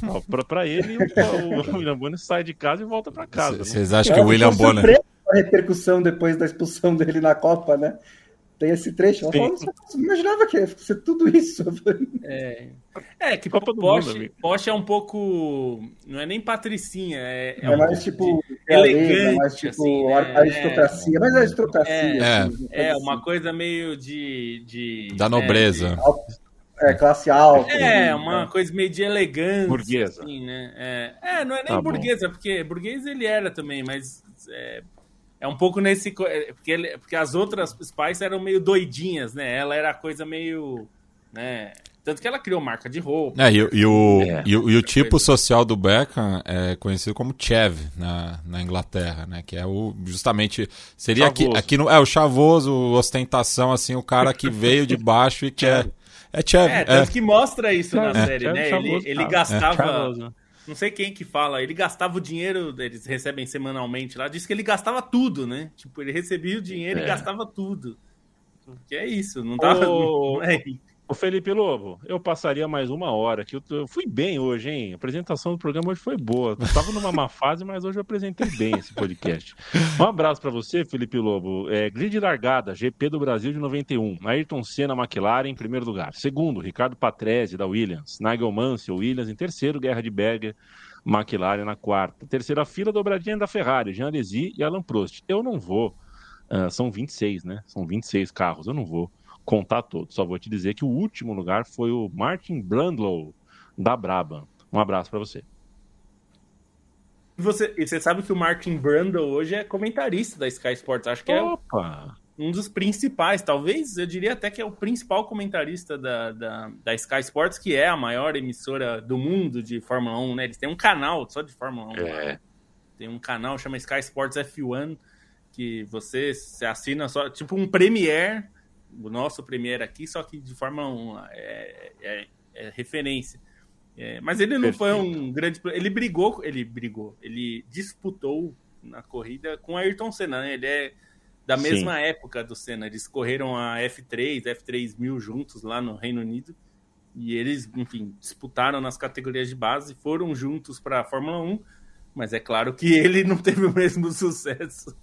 Speaker 1: Para ele, o, o, William Bonner sai de casa e volta para casa.
Speaker 4: Vocês né? acham que o William Bonner.
Speaker 2: A repercussão depois da expulsão dele na Copa, né? Tem esse trecho. Ela fala, você imaginava que ia ser tudo isso.
Speaker 3: É, é que Copa do Porsche, mundo, Porsche é um pouco. Não é nem patricinha, é,
Speaker 2: é, é um mais tipo. Elegante, mais tipo assim, né? aristocracia. É, mas é aristocracia.
Speaker 3: É, assim, é uma assim. coisa meio de. de
Speaker 4: da né, nobreza.
Speaker 2: De, é, classe alta.
Speaker 3: É, né? uma coisa meio de elegância. Burguesa. Assim, né? é, é, não é nem tá burguesa, bom. porque burguês ele era também, mas é, é um pouco nesse. É, porque, ele, porque as outras Spice eram meio doidinhas, né? Ela era a coisa meio. Né? Tanto que ela criou marca de roupa.
Speaker 4: É, e, e, o, é, e, o, e o tipo social do Beckham é conhecido como Chev na, na Inglaterra, né? Que é o justamente. Seria aqui, aqui no. É, o chavoso, ostentação, assim, o cara que veio de baixo e quer. É Chev. É,
Speaker 3: tanto é. que mostra isso na é. série, né? Ele, ele gastava. Não sei quem que fala, ele gastava o dinheiro, eles recebem semanalmente lá, disse que ele gastava tudo, né? Tipo, ele recebia o dinheiro é. e gastava tudo. Que é isso, não.
Speaker 1: Ô, não é Ô Felipe Lobo, eu passaria mais uma hora, eu, eu, fui bem hoje, hein? A apresentação do programa hoje foi boa. Eu tava numa má fase, mas hoje eu apresentei bem esse podcast. Um abraço para você, Felipe Lobo. É, grid largada, GP do Brasil de 91. Ayrton Senna, McLaren em primeiro lugar. Segundo, Ricardo Patrese, da Williams. Nigel Mansell, Williams em terceiro, Guerra de Berger, McLaren na quarta. Terceira fila, dobradinha da Ferrari, Jean Alesi e Alan Prost. Eu não vou Uh, são 26, né? São 26 carros. Eu não vou contar todos. Só vou te dizer que o último lugar foi o Martin Brandlow, da Braba. Um abraço para você.
Speaker 3: E você, e você sabe que o Martin Brandle hoje é comentarista da Sky Sports. Acho que
Speaker 1: Opa.
Speaker 3: é um dos principais, talvez eu diria até que é o principal comentarista da, da, da, Sky Sports, que é a maior emissora do mundo de Fórmula 1, né? Eles têm um canal só de Fórmula 1. É. Tem um canal chama Sky Sports F1, que você, você assina só, tipo um Premiere, o nosso Premiere aqui, só que de Fórmula 1. É, é, é referência. É, mas ele não Perfeito. foi um grande. Ele brigou, ele brigou, ele disputou na corrida com Ayrton Senna, né? Ele é da mesma Sim. época do Senna. Eles correram a F3, F3000 juntos lá no Reino Unido. E eles, enfim, disputaram nas categorias de base, foram juntos para a Fórmula 1. Mas é claro que ele não teve o mesmo sucesso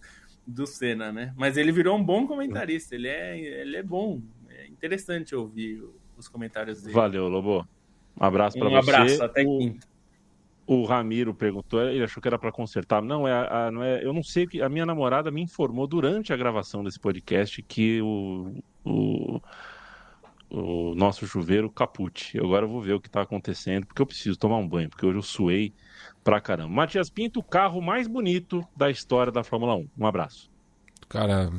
Speaker 3: do Senna, né? Mas ele virou um bom comentarista. Ele é, ele é bom. É interessante ouvir os comentários dele.
Speaker 1: Valeu, Lobo. Um abraço para
Speaker 3: um você. Um abraço, até quinta.
Speaker 1: O Ramiro perguntou, ele achou que era para consertar. Não, é, a, não é. Eu não sei que a minha namorada me informou durante a gravação desse podcast que o, o, o nosso chuveiro capute. Agora eu vou ver o que está acontecendo, porque eu preciso tomar um banho, porque hoje eu suei pra caramba. Matias Pinto, o carro mais bonito da história da Fórmula 1. Um abraço.
Speaker 4: Cara,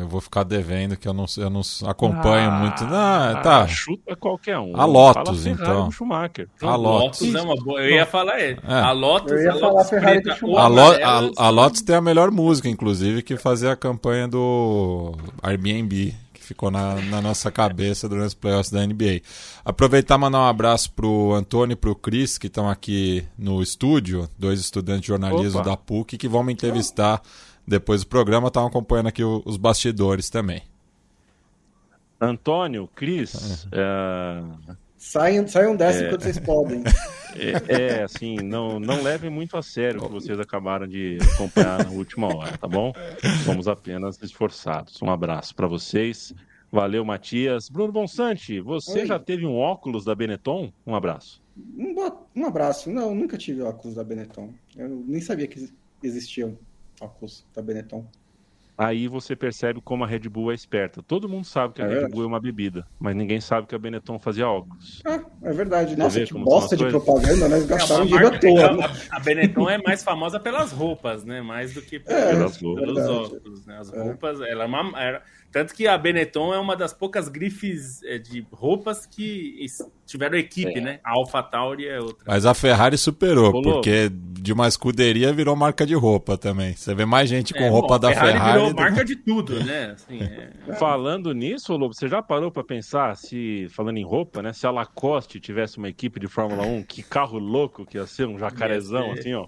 Speaker 4: eu vou ficar devendo que eu não, eu não acompanho ah, muito. Não, tá.
Speaker 1: Chuta qualquer um.
Speaker 4: A Lotus, então.
Speaker 1: Schumacher.
Speaker 3: A Lotus. Lotus é uma boa. Eu ia falar ele. É. A Lotus.
Speaker 2: Eu ia
Speaker 3: a
Speaker 2: falar
Speaker 3: Lotus
Speaker 2: Ferrari do
Speaker 4: Schumacher. A, Lo, a, a Lotus tem a melhor música, inclusive, que fazia a campanha do Airbnb ficou na, na, nossa cabeça durante os playoffs da NBA. Aproveitar e mandar um abraço pro Antônio e pro Cris, que estão aqui no estúdio, dois estudantes de jornalismo Opa. da PUC, que vão me entrevistar depois do programa, estavam acompanhando aqui os bastidores também.
Speaker 1: Antônio, Cris. É...
Speaker 2: Saiam, saiam dessa é... enquanto vocês podem.
Speaker 1: É, é, assim, não, não levem muito a sério o que vocês acabaram de acompanhar na última hora, tá bom? Somos apenas esforçados. Um abraço para vocês. Valeu, Matias. Bruno Bonsante, você Oi. já teve um óculos da Benetton? Um abraço.
Speaker 2: Um, um abraço. Não, nunca tive óculos da Benetton. Eu nem sabia que existiam óculos da Benetton.
Speaker 1: Aí você percebe como a Red Bull é esperta. Todo mundo sabe que a é Red verdade. Bull é uma bebida, mas ninguém sabe que a Benetton fazia óculos.
Speaker 2: Ah, é verdade. Nossa, que bosta de propaganda, né? Eles gastaram é dinheiro à toa.
Speaker 3: Né? A, Benetton é mais famosa pelas roupas, né? Mais do que é, pelos, é, pelos óculos. Né? As roupas, ela é uma, era, tanto que a Benetton é uma das poucas grifes é, de roupas que tiveram equipe, é. né? A Alpha Tauri é outra.
Speaker 4: Mas a Ferrari superou, porque de uma escuderia virou marca de roupa também. Você vê mais gente com é, roupa bom, da Ferrari. Ferrari virou
Speaker 3: do... marca de tudo, né? Assim, é...
Speaker 1: Falando nisso, Lobo, você já parou para pensar se, falando em roupa, né? Se a Lacoste tivesse uma equipe de Fórmula 1, que carro louco que ia ser, um jacarezão, assim, ó.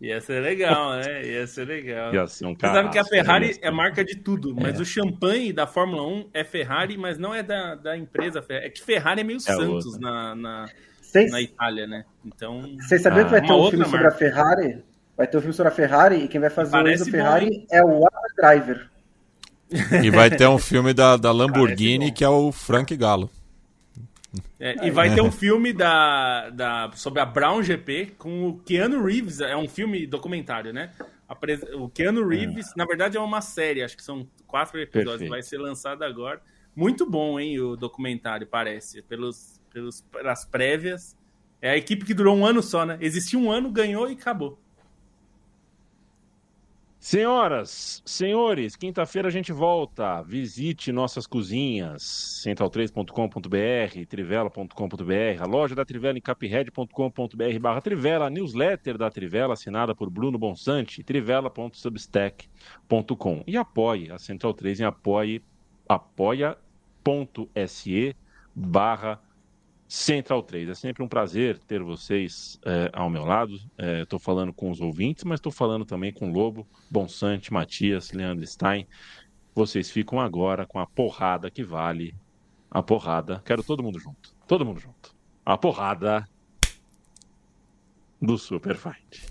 Speaker 3: Ia ser legal, né? Ia ser legal.
Speaker 1: Ia ser um
Speaker 3: Você sabe que a Ferrari é marca de tudo, mas é. o champanhe da Fórmula 1 é Ferrari, mas não é da, da empresa Ferrari. É que Ferrari é meio é Santos na, na, Cês... na, Itália, né? Então.
Speaker 2: Vocês sabiam ah, que vai ter um filme marca. sobre a Ferrari? Vai ter um filme sobre a Ferrari e quem vai fazer Parece o Enzo Ferrari bom, é o Adam Driver.
Speaker 4: E vai ter um filme da, da Lamborghini que é o Frank Gallo.
Speaker 3: É, e vai ter um filme da, da, sobre a Brown GP com o Keanu Reeves. É um filme documentário, né? O Keanu Reeves, é. na verdade, é uma série, acho que são quatro episódios, Perfeito. vai ser lançado agora. Muito bom, hein, o documentário, parece. Pelos, pelos, pelas prévias. É a equipe que durou um ano só, né? Existiu um ano, ganhou e acabou.
Speaker 1: Senhoras, senhores, quinta-feira a gente volta. Visite nossas cozinhas, central3.com.br, trivela.com.br, a loja da Trivela em capred.com.br barra Trivela, a newsletter da Trivela, assinada por Bruno Bonsante, trivela.substack.com. E apoie a Central 3 em apoie, apoia.se barra Central 3. É sempre um prazer ter vocês é, ao meu lado. Estou é, falando com os ouvintes, mas estou falando também com Lobo, Bonsante, Matias, Leandro Stein. Vocês ficam agora com a porrada que vale a porrada. Quero todo mundo junto. Todo mundo junto. A porrada do Super Fight.